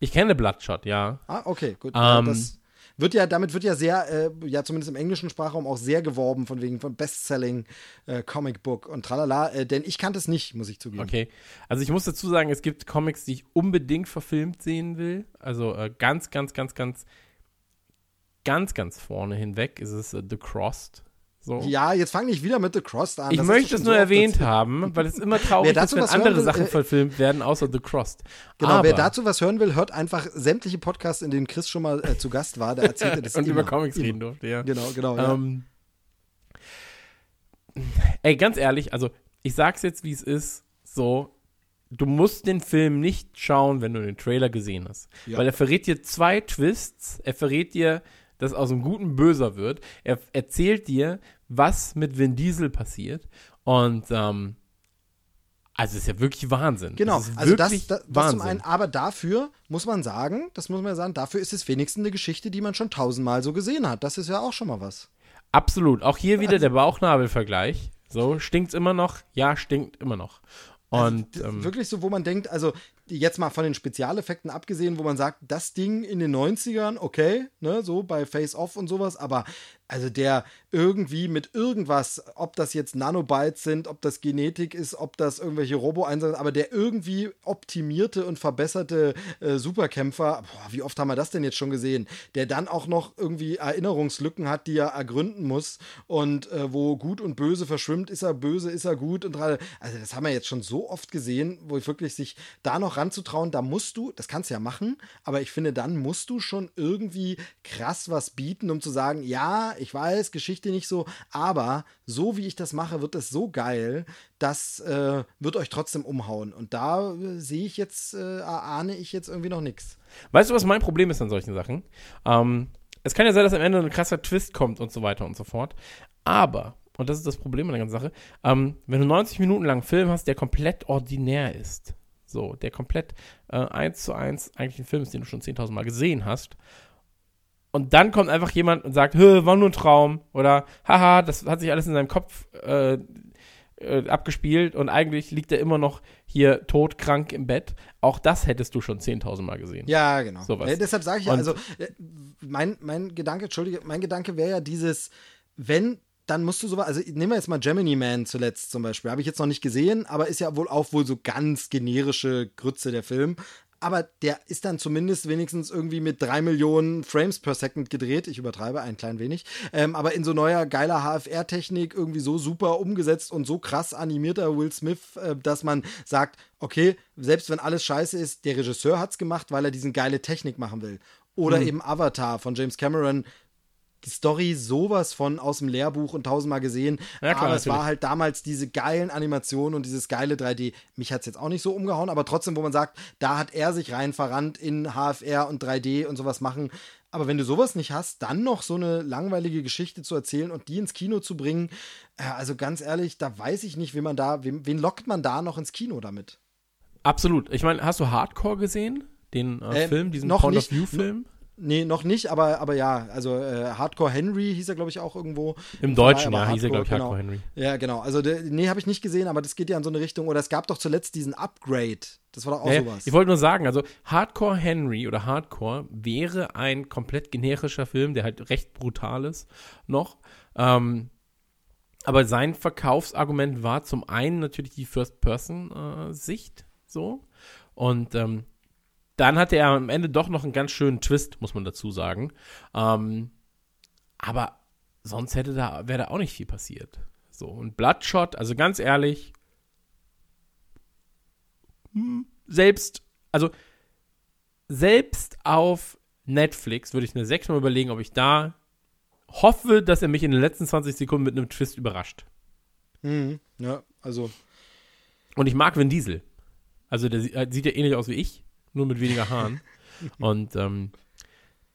Ich kenne Bloodshot, ja.
Ah, okay, gut. Ja,
Ähm.
das wird ja, damit wird ja sehr, äh, ja zumindest im englischen Sprachraum auch sehr geworben, von wegen von Bestselling äh, Comic Book und tralala, äh, denn ich kannte es nicht, muss ich zugeben.
Okay. Also ich muss dazu sagen, es gibt Comics, die ich unbedingt verfilmt sehen will. Also äh, ganz, ganz, ganz, ganz, ganz, ganz vorne hinweg ist es äh, The Crossed. So.
Ja, jetzt fang nicht wieder mit The Crossed an.
Ich
das
möchte es
so
nur
oft
erwähnt
erzählt.
haben, weil es immer traurig ist, wenn andere
will,
Sachen
äh,
verfilmt werden, außer The Crossed.
Genau,
Aber,
wer dazu was hören will, hört einfach sämtliche Podcasts, in denen Chris schon mal äh, zu Gast war. Der erzählte <laughs> das
und
immer.
über Comics reden durfte, ja.
Genau, genau. Ja.
Ähm, ey, ganz ehrlich, also ich sag's jetzt, wie es ist, so, du musst den Film nicht schauen, wenn du den Trailer gesehen hast.
Ja.
Weil er verrät dir zwei Twists, er verrät dir, dass aus einem Guten böser wird, er erzählt dir, was mit Vin Diesel passiert und, ähm, also es ist ja wirklich Wahnsinn.
Genau,
ist
also das, das, das
Wahnsinn.
zum einen, aber dafür muss man sagen, das muss man ja sagen, dafür ist es wenigstens eine Geschichte, die man schon tausendmal so gesehen hat. Das ist ja auch schon mal was.
Absolut. Auch hier wieder der Bauchnabelvergleich. So, stinkt's immer noch? Ja, stinkt immer noch. Und
D-
ähm,
Wirklich so, wo man denkt, also jetzt mal von den Spezialeffekten abgesehen, wo man sagt, das Ding in den 90ern, okay, ne, so bei Face Off und sowas, aber also der irgendwie mit irgendwas, ob das jetzt Nanobytes sind, ob das Genetik ist, ob das irgendwelche Robo-Einsätze, aber der irgendwie optimierte und verbesserte äh, Superkämpfer, boah, wie oft haben wir das denn jetzt schon gesehen, der dann auch noch irgendwie Erinnerungslücken hat, die er ergründen muss und äh, wo gut und böse verschwimmt, ist er böse, ist er gut und dra- also das haben wir jetzt schon so oft gesehen, wo ich wirklich sich da noch ranzutrauen, da musst du, das kannst du ja machen, aber ich finde, dann musst du schon irgendwie krass was bieten, um zu sagen, ja, ich weiß, Geschichte nicht so, aber so wie ich das mache, wird es so geil, das äh, wird euch trotzdem umhauen. Und da äh, sehe ich jetzt, äh, ahne ich jetzt irgendwie noch nichts.
weißt du, was mein Problem ist an solchen Sachen? Ähm, es kann ja sein, dass am Ende ein krasser Twist kommt und so weiter und so fort. Aber, und das ist das Problem an der ganzen Sache, ähm, wenn du 90 Minuten lang einen Film hast, der komplett ordinär ist, so, der komplett äh, eins zu eins eigentlich ein Film ist, den du schon 10.000 Mal gesehen hast, und dann kommt einfach jemand und sagt, war nur ein Traum oder haha, das hat sich alles in seinem Kopf äh, äh, abgespielt und eigentlich liegt er immer noch hier todkrank im Bett. Auch das hättest du schon 10.000 Mal gesehen.
Ja, genau.
Sowas.
Äh, deshalb sage ich ja, also äh, mein, mein Gedanke, entschuldige, mein Gedanke wäre ja dieses, wenn dann musst du sowas, also nehmen wir jetzt mal Gemini Man zuletzt zum Beispiel, habe ich jetzt noch nicht gesehen, aber ist ja wohl auch wohl so ganz generische Grütze der Film. Aber der ist dann zumindest wenigstens irgendwie mit drei Millionen Frames per Second gedreht. Ich übertreibe ein klein wenig. Ähm, aber in so neuer geiler HFR-Technik irgendwie so super umgesetzt und so krass animierter Will Smith, äh, dass man sagt, okay, selbst wenn alles scheiße ist, der Regisseur hat's gemacht, weil er diesen geile Technik machen will. Oder
Mhm.
eben Avatar von James Cameron, die Story sowas von aus dem Lehrbuch und tausendmal gesehen.
Ja, klar,
aber es war
natürlich.
halt damals diese geilen Animationen und dieses geile 3D. Mich hat es jetzt auch nicht so umgehauen, aber trotzdem, wo man sagt, da hat er sich rein verrannt in HFR und 3D und sowas machen. Aber wenn du sowas nicht hast, dann noch so eine langweilige Geschichte zu erzählen und die ins Kino zu bringen, äh, also ganz ehrlich, da weiß ich nicht, wie man da, wen, wen lockt man da noch ins Kino damit?
Absolut. Ich meine, hast du Hardcore gesehen? Den äh,
Ähm,
Film, diesen
noch Nee, noch nicht, aber, aber ja, also äh, Hardcore Henry hieß er, glaube ich, auch irgendwo.
Im Deutschen, ja, hieß er, glaube ich,
genau.
Hardcore Henry.
Ja, genau. Also, der, nee, habe ich nicht gesehen, aber das geht ja in so eine Richtung. Oder es gab doch zuletzt diesen Upgrade. Das war doch auch
Ja,
sowas.
ich wollte nur sagen, also Hardcore Henry oder Hardcore wäre ein komplett generischer Film, der halt recht brutal ist noch. Ähm, aber sein Verkaufsargument war zum einen natürlich die First-Person-Sicht so. Und ähm, dann hatte er am Ende doch noch einen ganz schönen Twist, muss man dazu sagen. Ähm, aber sonst hätte da, wäre da auch nicht viel passiert. So, und Bloodshot, also ganz ehrlich, hm, selbst, also selbst auf Netflix würde ich mir sechsmal überlegen, ob ich da hoffe, dass er mich in den letzten 20 Sekunden mit einem Twist überrascht.
Mhm. Ja, also.
Und ich mag Vin Diesel. Also der sie- äh, sieht ja ähnlich aus wie ich, nur mit weniger Haaren. Und ähm,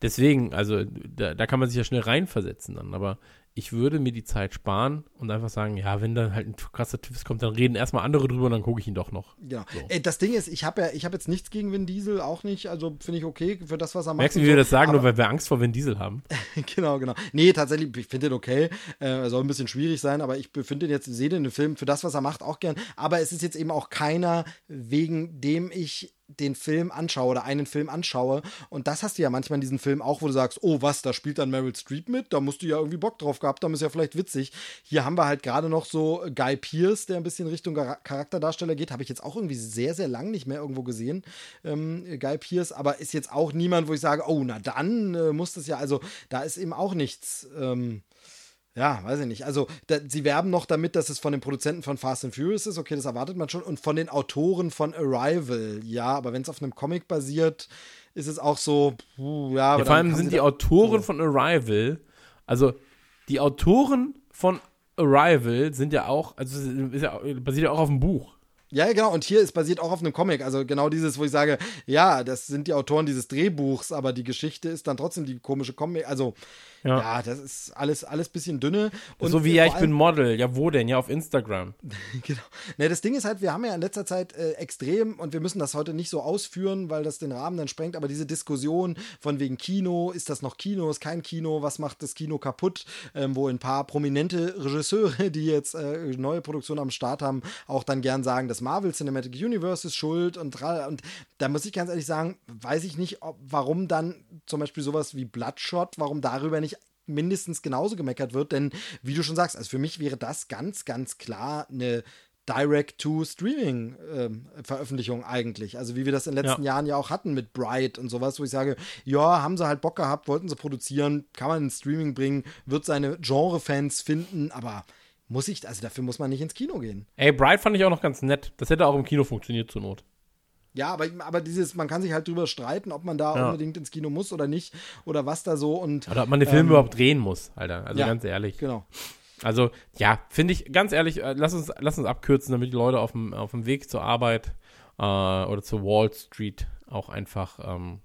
deswegen, also da, da kann man sich ja schnell reinversetzen dann. Aber ich würde mir die Zeit sparen und einfach sagen, ja, wenn dann halt ein krasser Twist kommt, dann reden erstmal andere drüber und dann gucke ich ihn doch noch.
Genau.
So.
Ey, das Ding ist, ich habe ja, ich habe jetzt nichts gegen Vin Diesel, auch nicht. Also finde ich okay für das, was er macht.
Merkst du, wie wir das sagen,
Aber-
nur weil wir Angst vor Vin Diesel haben? <laughs>
genau, genau. Nee, tatsächlich, ich finde den okay. Äh, soll ein bisschen schwierig sein, aber ich finde den jetzt, sehe den Film für das, was er macht, auch gern. Aber es ist jetzt eben auch keiner, wegen dem ich den Film anschaue oder einen Film anschaue. Und das hast du ja manchmal in diesen Filmen auch, wo du sagst, oh, was, da spielt dann Meryl Streep mit? Da musst du ja irgendwie Bock drauf gehabt haben, ist ja vielleicht witzig. Hier haben wir halt gerade noch so Guy Pearce, der ein bisschen Richtung Char- Charakterdarsteller geht. Habe ich jetzt auch irgendwie sehr, sehr lang nicht mehr irgendwo gesehen. Ähm, Guy Pearce, aber ist jetzt auch niemand, wo ich sage, oh, na dann äh, muss das ja, also da ist eben auch nichts. Ähm, ja, weiß ich nicht. Also, da, sie werben noch damit, dass es von den Produzenten von Fast and Furious ist. Okay, das erwartet man schon. Und von den Autoren von Arrival. Ja, aber wenn es auf einem Comic basiert, ist es auch so, puh, ja.
Ja, vor allem sind die Autoren von Arrival, also die Autoren von Arrival sind ja auch, also ja, basiert ja auch auf dem Buch.
Ja, ja, genau. Und hier ist basiert auch auf einem Comic. Also genau dieses, wo ich sage, ja, das sind die Autoren dieses Drehbuchs, aber die Geschichte ist dann trotzdem die komische Comic. Also, ja,
Ja.
das ist alles, alles bisschen dünne. Und
so wie, ja, ich bin Model. Ja, wo denn? Ja, auf Instagram. <laughs>
Genau. Ne, das Ding ist halt, wir haben ja in letzter Zeit äh, extrem, und wir müssen das heute nicht so ausführen, weil das den Rahmen dann sprengt, aber diese Diskussion von wegen Kino, ist das noch Kino, ist kein Kino, was macht das Kino kaputt, ähm, wo ein paar prominente Regisseure, die jetzt äh, neue Produktionen am Start haben, auch dann gern sagen, das Marvel Cinematic Universe ist schuld und, und da muss ich ganz ehrlich sagen, weiß ich nicht, ob, warum dann zum Beispiel sowas wie Bloodshot, warum darüber nicht mindestens genauso gemeckert wird, denn wie du schon sagst, also für mich wäre das ganz, ganz klar eine Direct-to-Streaming-Veröffentlichung eigentlich. Also wie wir das in den letzten
Ja.
Jahren ja auch hatten mit Bright und sowas, wo ich sage, ja, haben sie halt Bock gehabt, wollten sie produzieren, kann man ins Streaming bringen, wird seine Genre-Fans finden, aber muss ich, also dafür muss man nicht ins Kino gehen.
Ey, Bright fand ich auch noch ganz nett. Das hätte auch im Kino funktioniert zur Not.
Ja, aber, aber dieses, man kann sich halt drüber streiten, ob man da
Ja.
unbedingt ins Kino muss oder nicht oder was da so und
Oder ob man den Film
Ähm,
überhaupt drehen muss, Alter. Also
ja.
ganz ehrlich.
genau.
Also, ja, finde ich, ganz ehrlich, äh, lass uns, lass uns abkürzen, damit die Leute auf dem, auf dem Weg zur Arbeit äh, oder zur Wall Street auch einfach ähm,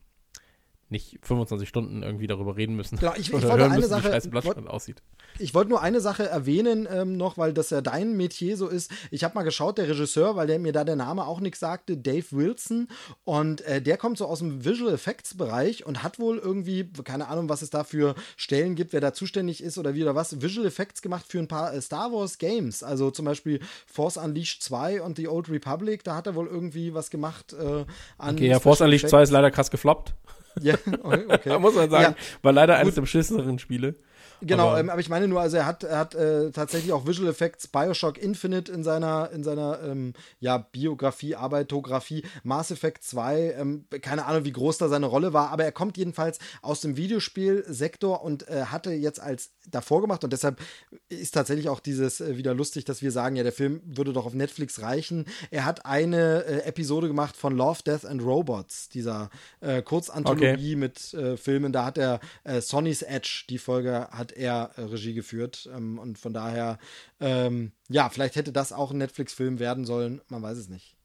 nicht 25 Stunden irgendwie darüber reden müssen.
Genau, ich- ich <laughs> wollte eine
müssen,
Sache-
wie
wollt-
aussieht.
Ich wollte nur eine Sache erwähnen ähm, noch, weil das ja dein Metier so ist. Ich habe mal geschaut, der Regisseur, weil der mir da der Name auch nichts sagte, Dave Wilson. Und äh, der kommt so aus dem Visual Effects Bereich und hat wohl irgendwie, keine Ahnung, was es da für Stellen gibt, wer da zuständig ist oder wie oder was, Visual Effects gemacht für ein paar äh, Star Wars Games. Also zum Beispiel Force Unleashed 2 und The Old Republic. Da hat er wohl irgendwie was gemacht äh, an.
Okay, ja, Force Unleashed 2 ist leider krass gefloppt.
Ja, okay.
Da muss man sagen,
Ja.
war leider eines der beschisseneren Spiele.
Genau,
Aber-
ähm, aber ich meine nur, also er hat, er hat äh, tatsächlich auch Visual Effects Bioshock Infinite in seiner, in seiner ähm, ja, Biografie, Arbeitografie, Mass Effect 2, ähm, keine Ahnung, wie groß da seine Rolle war, aber er kommt jedenfalls aus dem Videospielsektor und äh, hatte jetzt als davor gemacht und deshalb ist tatsächlich auch dieses äh, wieder lustig, dass wir sagen, ja, der Film würde doch auf Netflix reichen. Er hat eine äh, Episode gemacht von Love, Death and Robots, dieser äh, Kurzanthologie mit äh, Filmen. Da hat er Sonny's Edge, die Folge hat er äh, Regie geführt. Ähm, und von daher, ähm, ja, vielleicht hätte das auch ein Netflix-Film werden sollen. Man weiß es nicht.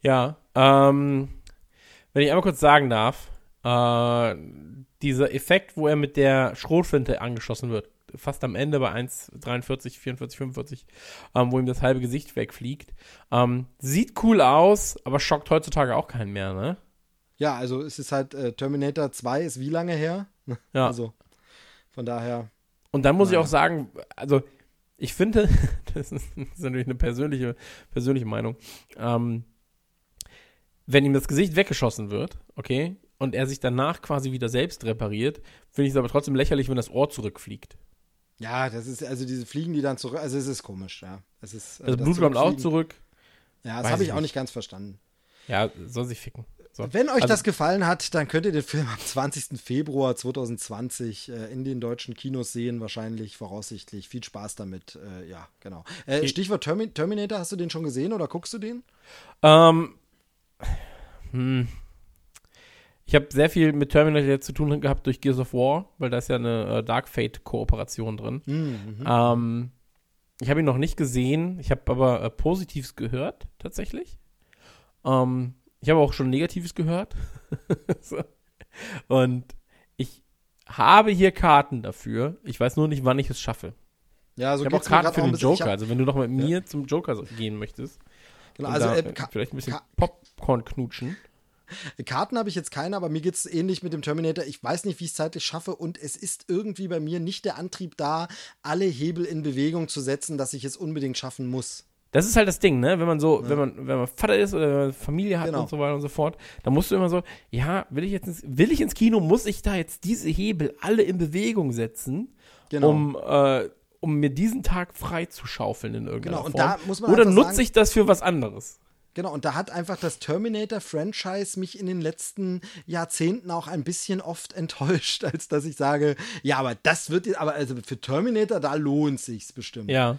Ja, ähm, wenn ich einmal kurz sagen darf, äh, dieser Effekt, wo er mit der Schrotflinte angeschossen wird, fast am Ende bei 1,43, 44, 45, ähm, wo ihm das halbe Gesicht wegfliegt, ähm, sieht cool aus, aber schockt heutzutage auch keinen mehr, ne?
Ja, also es ist halt äh, Terminator 2 ist wie lange her? <laughs>
Ja.
Also von daher,
Und dann muss ich
Naja.
auch sagen, also ich finde, das <laughs> ist, das ist natürlich eine persönliche, persönliche Meinung, ähm, wenn ihm das Gesicht weggeschossen wird, okay, und er sich danach quasi wieder selbst repariert, finde ich es aber trotzdem lächerlich, wenn das Ohr zurückfliegt.
ja, das ist also diese Fliegen, die dann zurück, also es ist komisch, ja. Es ist, äh,
Das Blut kommt auch zurück.
Ja, das habe ich
ich
auch
nicht
ganz verstanden.
Ja, soll sich ficken. So.
Wenn euch
Also-
das gefallen hat, dann könnt ihr den Film am 20. Februar 2020 äh, in den deutschen Kinos sehen, wahrscheinlich, voraussichtlich. Viel Spaß damit. Äh, ja, genau. Äh. Stichwort Termi Terminator, hast du den schon gesehen oder guckst du den?
Ähm, hm. Ich habe sehr viel mit Terminator zu tun gehabt durch Gears of War, weil da ist ja eine äh, Dark Fate-Kooperation drin.
Mhm.
Ähm, ich habe ihn noch nicht gesehen, ich habe aber äh, Positives gehört, tatsächlich. Ähm, ich habe auch schon Negatives gehört. <laughs> so. Und ich habe hier Karten dafür. Ich weiß nur nicht, wann ich es schaffe.
Ja, so
ich habe auch Karten für den Joker.
hab-
Also, wenn du noch mit mir zum Joker gehen möchtest,
Genau, also
da,
äh,
äh, vielleicht ein bisschen
Ka
Popcorn knutschen. <laughs>
Karten habe ich jetzt keine, aber mir geht es ähnlich mit dem Terminator. Ich weiß nicht, wie ich es zeitlich schaffe und es ist irgendwie bei mir nicht der Antrieb da, alle Hebel in Bewegung zu setzen, dass ich es unbedingt schaffen muss.
Das ist halt das Ding, ne? Wenn man so, wenn man, wenn man Vater ist oder Familie hat
Genau.
und so weiter und so fort, dann musst du immer so, ja, will ich jetzt ins, will ich ins Kino, muss ich da jetzt diese Hebel alle in Bewegung setzen,
Genau.
um, äh, um mir diesen Tag frei zu schaufeln in irgendeiner
Genau, und
Form.
da muss man
Oder nutze
sagen-
ich das für was anderes?
Genau, und da hat einfach das Terminator-Franchise mich in den letzten Jahrzehnten auch ein bisschen oft enttäuscht, <laughs> als dass ich sage, ja, aber das wird, jetzt- aber also für Terminator, da lohnt sich's bestimmt.
Ja.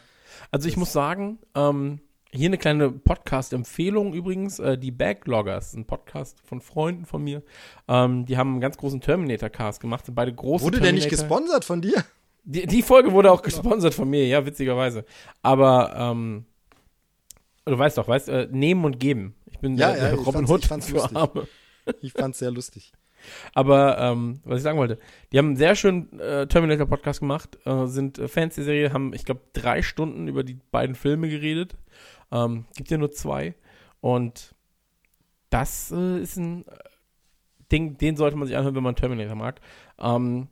Also ich muss sagen, ähm, hier eine kleine Podcast-Empfehlung übrigens, äh, die Backloggers, ein Podcast von Freunden von mir, ähm, die haben einen ganz großen Terminator-Cast gemacht, sind beide große
Wurde der nicht gesponsert von dir?
Die, die Folge wurde auch gesponsert von mir, ja, witzigerweise. Aber, ähm, du weißt doch, weißt, äh, nehmen und geben. Ich bin
Ja,
der,
ja,
der
ich
Robin Hood für
lustig.
Arme.
Ich fand's sehr lustig.
Aber, ähm, was ich sagen wollte, die haben einen sehr schönen äh, Terminator-Podcast gemacht, äh, sind äh, Fans der Serie, haben, ich glaube, drei Stunden über die beiden Filme geredet. Ähm, gibt ja nur zwei. Und das äh, ist ein äh, Ding, den sollte man sich anhören, wenn man Terminator mag. Ähm,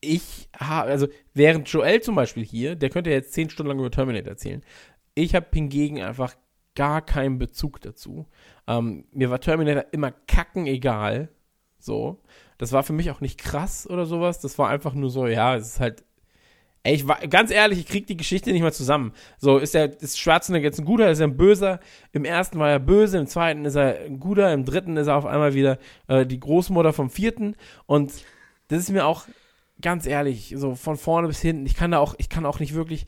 ich habe, also während Joel zum Beispiel hier, der könnte ja jetzt zehn Stunden lang über Terminator erzählen. Ich habe hingegen einfach gar keinen Bezug dazu. Ähm, mir war Terminator immer kacken egal. So. Das war für mich auch nicht krass oder sowas. Das war einfach nur so, ja, es ist halt. Ey, ich war, ganz ehrlich, ich krieg die Geschichte nicht mal zusammen. So, ist der, ist Schwarzenegger jetzt ein guter, ist er ein böser? Im ersten war er böse, im zweiten ist er ein guter, im dritten ist er auf einmal wieder äh, die Großmutter vom vierten. Und das ist mir auch, ganz ehrlich, so von vorne bis hinten, ich kann da auch, ich kann auch nicht wirklich.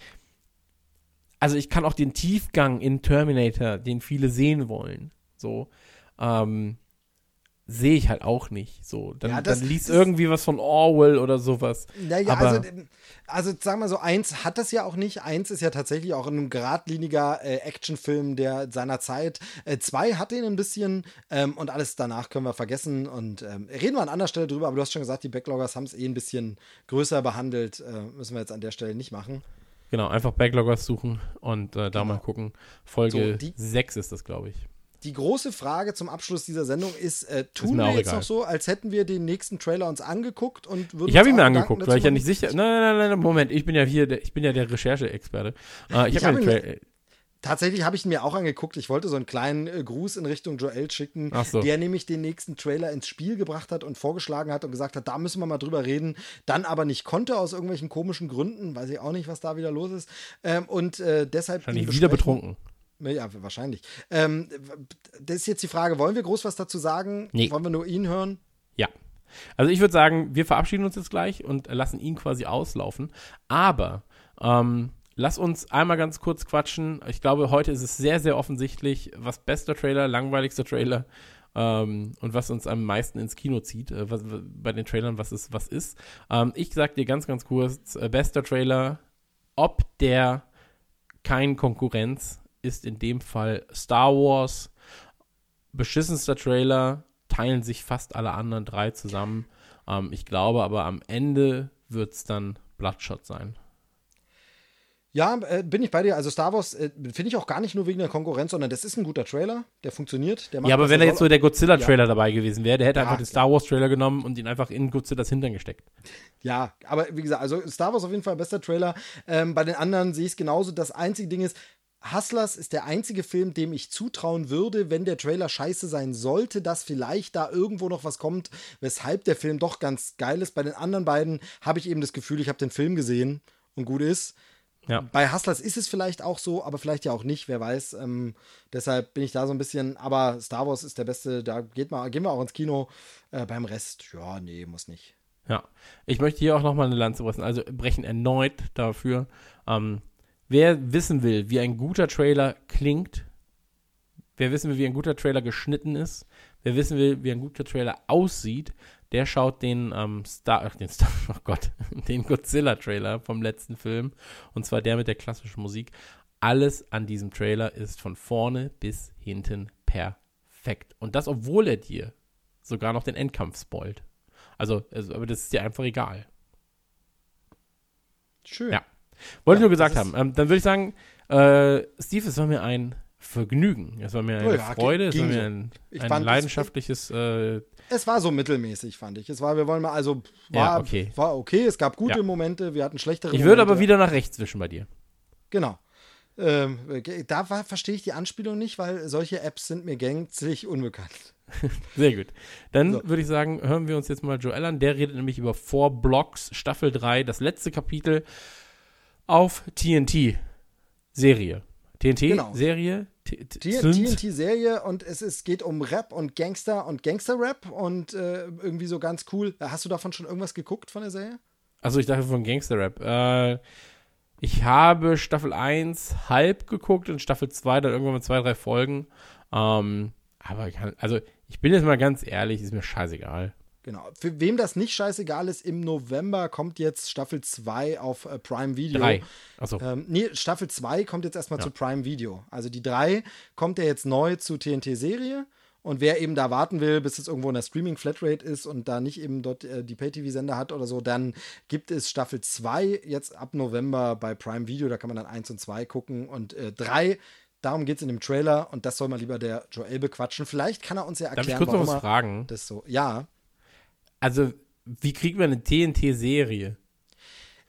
Also ich kann auch den Tiefgang in Terminator, den viele sehen wollen, so, ähm, sehe ich halt auch nicht. So, dann,
Ja, das
dann liest irgendwie was von Orwell oder sowas.
Naja,
Aber-
also, also sagen wir so, eins hat das ja auch nicht. Eins ist ja tatsächlich auch ein geradliniger äh, Actionfilm der seiner Zeit. Äh, zwei hat den ein bisschen ähm, und alles danach können wir vergessen und ähm, reden wir an anderer Stelle drüber, aber du hast schon gesagt, die Backloggers haben es eh ein bisschen größer behandelt. Äh, müssen wir jetzt an der Stelle nicht machen.
Genau, einfach Backloggers suchen und äh, da mal gucken. Folge
Genau. So, die-
6 ist das, glaube ich.
Die große Frage zum Abschluss dieser Sendung ist, äh, tun
mir
wir jetzt
egal.
noch so, als hätten wir den nächsten Trailer uns angeguckt und würden
Ich habe ihn mir angeguckt, weil ich ja nicht sicher. Nein, nein, nein, nein, Moment, ich bin ja hier, der, ich bin ja der Recherche-Experte. Äh, ich
Ich
habe
hab Tatsächlich habe ich ihn mir auch angeguckt. Ich wollte so einen kleinen äh, Gruß in Richtung Joel schicken,
so.
der nämlich den nächsten Trailer ins Spiel gebracht hat und vorgeschlagen hat und gesagt hat, da müssen wir mal drüber reden. Dann aber nicht konnte aus irgendwelchen komischen Gründen, weiß ich auch nicht, was da wieder los ist. Ähm, und äh, deshalb.
Wahrscheinlich wieder betrunken.
Ja, wahrscheinlich. Ähm, das ist jetzt die Frage, wollen wir groß was dazu sagen?
Nee.
Wollen wir nur ihn hören?
Ja. Also ich würde sagen, wir verabschieden uns jetzt gleich und lassen ihn quasi auslaufen. Aber ähm, lass uns einmal ganz kurz quatschen. Ich glaube, heute ist es sehr, sehr offensichtlich, was bester Trailer, langweiligster Trailer ähm, und was uns am meisten ins Kino zieht, äh, was, bei den Trailern, was ist, was ist. Ähm, ich sag dir ganz, ganz kurz, äh, bester Trailer, ob der kein Konkurrenz ist in dem Fall Star Wars. Beschissenster Trailer, teilen sich fast alle anderen drei zusammen. Ähm, ich glaube aber am Ende wird es dann Bloodshot sein.
Ja, äh, bin ich bei dir. Also Star Wars äh, finde ich auch gar nicht nur wegen der Konkurrenz, sondern das ist ein guter Trailer, der funktioniert. Der macht,
Ja, aber wenn da jetzt so der Godzilla-Trailer dabei gewesen wäre, der hätte
Ja,
einfach den Star Wars-Trailer genommen und ihn einfach in Godzillas Hintern gesteckt.
Ja, aber wie gesagt, also Star Wars auf jeden Fall bester Trailer. Ähm, bei den anderen sehe ich es genauso. Das einzige Ding ist, Hustlers ist der einzige Film, dem ich zutrauen würde, wenn der Trailer scheiße sein sollte, dass vielleicht da irgendwo noch was kommt, weshalb der Film doch ganz geil ist. Bei den anderen beiden habe ich eben das Gefühl, ich habe den Film gesehen und gut ist.
Ja.
Bei Hustlers ist es vielleicht auch so, aber vielleicht ja auch nicht, wer weiß. Ähm, deshalb bin ich da so ein bisschen, aber Star Wars ist der beste, da geht mal, gehen wir auch ins Kino. Äh, beim Rest, ja, nee, muss nicht.
Ja. Ich möchte hier auch nochmal eine Lanze brechen, also brechen erneut dafür. Ähm, wer wissen will, wie ein guter Trailer klingt, wer wissen will, wie ein guter Trailer geschnitten ist, wer wissen will, wie ein guter Trailer aussieht, der schaut den ähm, Star, ach, den Star, <laughs> oh Gott, den Godzilla-Trailer vom letzten Film. Und zwar der mit der klassischen Musik. Alles an diesem Trailer ist von vorne bis hinten perfekt. Und das, obwohl er dir sogar noch den Endkampf spoilt. Also, also aber das ist dir einfach egal.
Schön.
Ja. Wollte ich
Ja,
nur gesagt haben. Ähm, dann würde ich sagen, äh, Steve, es war mir ein Vergnügen. Es war mir eine
Oh ja,
Freude. Es war mir ein,
Ich
ein
fand es-
leidenschaftliches. Äh,
Es war so mittelmäßig, fand ich. Es war, wir wollen mal, also
Ja,
war,
okay.
war okay. Es gab gute
Ja.
Momente, wir hatten schlechtere
ich
Momente.
würde aber wieder nach rechts wischen bei dir.
Genau. Ähm, da war- verstehe ich die Anspielung nicht, weil solche Apps sind mir gänzlich unbekannt. <laughs>
Sehr gut. Dann
So.
würde ich sagen, hören wir uns jetzt mal Joel an. Der redet nämlich über Four Blocks, Staffel 3, das letzte Kapitel auf TNT-Serie.
Genau.
TNT-Serie?
T- TNT-Serie und es ist, geht um Rap und Gangster und Gangster-Rap und äh, irgendwie so ganz cool. Hast du davon schon irgendwas geguckt von der Serie?
Also ich dachte von Gangster-Rap. Äh, ich habe Staffel 1 halb geguckt und Staffel 2 dann irgendwann mit zwei, drei Folgen. Ähm, aber kann, also ich bin jetzt mal ganz ehrlich, ist mir scheißegal.
Genau. Für wem das nicht scheißegal ist, im November kommt jetzt Staffel 2 auf äh, Prime Video.
Drei. Achso.
Ähm, nee, Staffel 2 kommt jetzt erstmal
Ja.
zu Prime Video. Also die 3 kommt ja jetzt neu zu TNT-Serie. Und wer eben da warten will, bis es irgendwo in der Streaming-Flatrate ist und da nicht eben dort äh, die Pay-TV-Sender hat oder so, dann gibt es Staffel 2 jetzt ab November bei Prime Video. Da kann man dann 1 und 2 gucken. Und 3, darum geht es in dem Trailer. Und das soll mal lieber der Joel bequatschen. Vielleicht kann er uns ja
Darf
erklären,
ich kurz noch
warum
was
er
fragen?
das so. Ja,
Also, wie kriegt man eine TNT-Serie?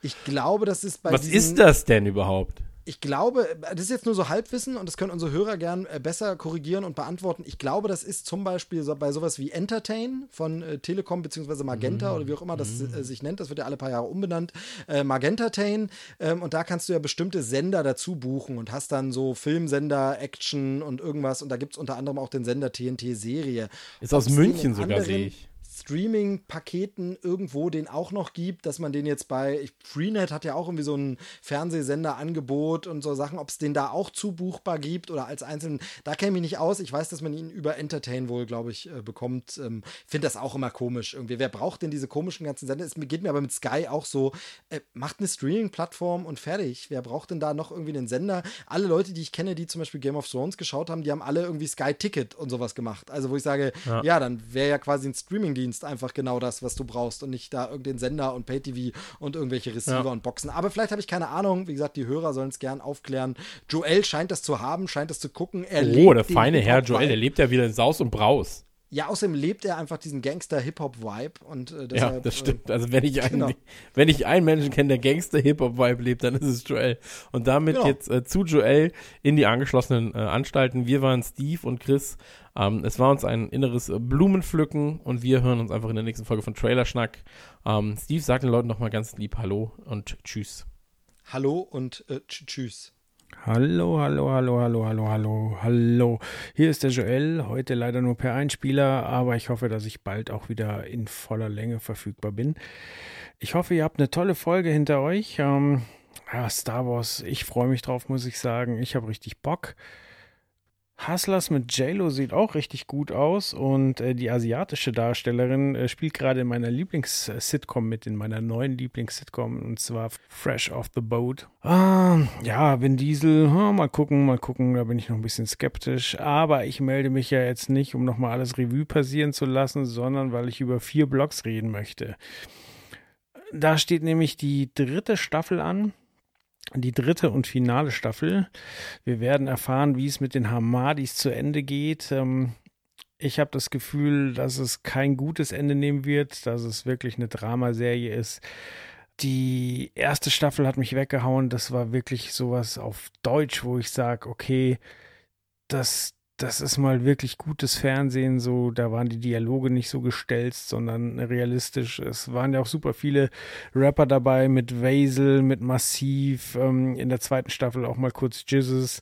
ich glaube, das ist bei
Was ist das denn überhaupt?
Ich glaube, das ist jetzt nur so Halbwissen und das können unsere Hörer gern äh, besser korrigieren und beantworten. Ich glaube, das ist zum Beispiel so bei sowas wie Entertain von äh, Telekom beziehungsweise Magenta oder wie auch immer das äh, sich nennt. Das wird ja alle paar Jahre umbenannt. Äh, Magentatain. Ähm, und da kannst du ja bestimmte Sender dazu buchen und hast dann so Filmsender, Action und irgendwas. Und da gibt es unter anderem auch den Sender TNT-Serie.
Ist aus München sogar, sehe ich.
Streaming-Paketen irgendwo den auch noch gibt, dass man den jetzt bei ich, Freenet hat ja auch irgendwie so ein Fernsehsenderangebot und so Sachen, ob es den da auch zubuchbar gibt oder als einzelnen, da kenne ich mich nicht aus. Ich weiß, dass man ihn über Entertain wohl, glaube ich, äh, bekommt. Ähm, Finde das auch immer komisch irgendwie. Wer braucht denn diese komischen ganzen Sender? Es geht mir aber mit Sky auch so, äh, macht eine Streaming-Plattform und fertig. Wer braucht denn da noch irgendwie einen Sender? Alle Leute, die ich kenne, die zum Beispiel Game of Thrones geschaut haben, die haben alle irgendwie Sky Ticket und sowas gemacht. Also wo ich sage,
Ja.
ja, dann wäre ja quasi ein Streamingdienst einfach genau das, was du brauchst und nicht da irgendein Sender und Pay-TV und irgendwelche Receiver
Ja.
und Boxen. Aber vielleicht habe ich keine Ahnung. Wie gesagt, die Hörer sollen es gern aufklären. Joel scheint das zu haben, scheint das zu gucken. Er
Oh, der feine Herr Joel, der lebt ja wieder in Saus und Braus.
Ja, außerdem lebt er einfach diesen Gangster-Hip-Hop-Vibe und äh, deshalb,
ja, das
äh,
stimmt. Also wenn ich einen,
genau.
wenn ich einen Menschen kenne, der Gangster-Hip-Hop-Vibe lebt, dann ist es Joel. Und damit
Genau.
jetzt äh, zu Joel in die angeschlossenen äh, Anstalten. Wir waren Steve und Chris. Ähm, es war uns ein inneres äh, Blumenpflücken und wir hören uns einfach in der nächsten Folge von Trailerschnack. Ähm, Steve sagt den Leuten nochmal ganz lieb Hallo und Tschüss.
Hallo und äh, tsch- tschüss.
Hallo, hallo, hallo, hallo, hallo, hallo, hallo. Hier ist der Joel, heute leider nur per Einspieler, aber ich hoffe, dass ich bald auch wieder in voller Länge verfügbar bin. Ich hoffe, ihr habt eine tolle Folge hinter euch. Ähm, ja, Star Wars, ich freue mich drauf, muss ich sagen. Ich habe richtig Bock. Hustlers mit JLo sieht auch richtig gut aus und äh, die asiatische Darstellerin äh, spielt gerade in meiner Lieblings-Sitcom mit, in meiner neuen Lieblings-Sitcom und zwar Fresh Off the Boat. Ah, ja, Vin Diesel, hm, mal gucken, mal gucken, da bin ich noch ein bisschen skeptisch, aber ich melde mich ja jetzt nicht, um nochmal alles Revue passieren zu lassen, sondern weil ich über vier Blogs reden möchte. Da steht nämlich die dritte Staffel an die dritte und finale Staffel. Wir werden erfahren, wie es mit den Hamadis zu Ende geht. Ähm, ich habe das Gefühl, dass es kein gutes Ende nehmen wird, dass es wirklich eine Dramaserie ist. Die erste Staffel hat mich weggehauen. Das war wirklich sowas auf Deutsch, wo ich sage, okay, das, das ist mal wirklich gutes Fernsehen. So, da waren die Dialoge nicht so gestelzt, sondern realistisch. Es waren ja auch super viele Rapper dabei mit Vasil, mit Massiv, ähm, in der zweiten Staffel auch mal kurz Jizzes.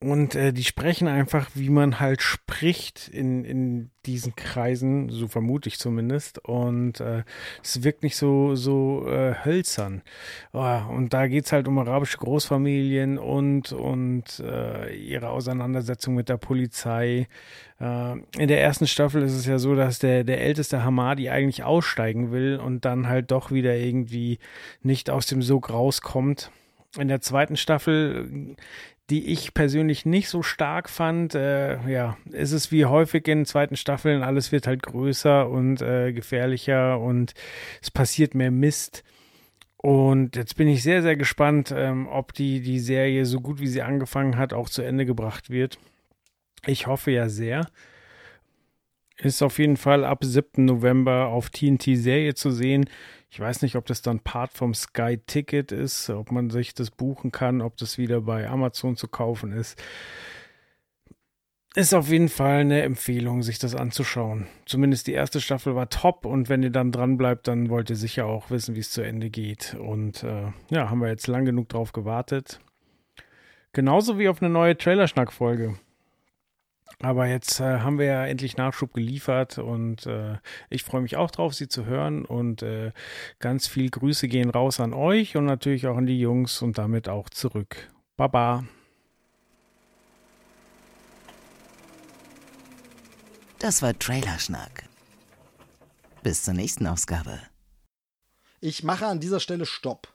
Und äh, die sprechen einfach, wie man halt spricht in, in diesen Kreisen, so vermute ich zumindest. Und äh, es wirkt nicht so, so äh, hölzern. Oh, und da geht es halt um arabische Großfamilien und, und äh, ihre Auseinandersetzung mit der Polizei. Äh, in der ersten Staffel ist es ja so, dass der, der älteste Hamadi eigentlich aussteigen will und dann halt doch wieder irgendwie nicht aus dem Sog rauskommt. In der zweiten Staffel die ich persönlich nicht so stark fand. Äh, ja, ist es wie häufig in zweiten Staffeln, alles wird halt größer und äh, gefährlicher und es passiert mehr Mist. Und jetzt bin ich sehr, sehr gespannt, ähm, ob die, die Serie so gut wie sie angefangen hat, auch zu Ende gebracht wird. Ich hoffe ja sehr. Ist auf jeden Fall ab 7. November auf TNT Serie zu sehen. Ich weiß nicht, ob das dann Part vom Sky Ticket ist, ob man sich das buchen kann, ob das wieder bei Amazon zu kaufen ist. Ist auf jeden Fall eine Empfehlung, sich das anzuschauen. Zumindest die erste Staffel war top und wenn ihr dann dran bleibt, dann wollt ihr sicher auch wissen, wie es zu Ende geht. Und äh, ja, haben wir jetzt lang genug drauf gewartet. Genauso wie auf eine neue Trailerschnack-Folge. Aber jetzt äh, haben wir ja endlich Nachschub geliefert und äh, ich freue mich auch drauf, sie zu hören. Und äh, ganz viel Grüße gehen raus an euch und natürlich auch an die Jungs und damit auch zurück. Baba.
Das war Trailerschnack. Bis zur nächsten Ausgabe.
Ich mache an dieser Stelle Stopp.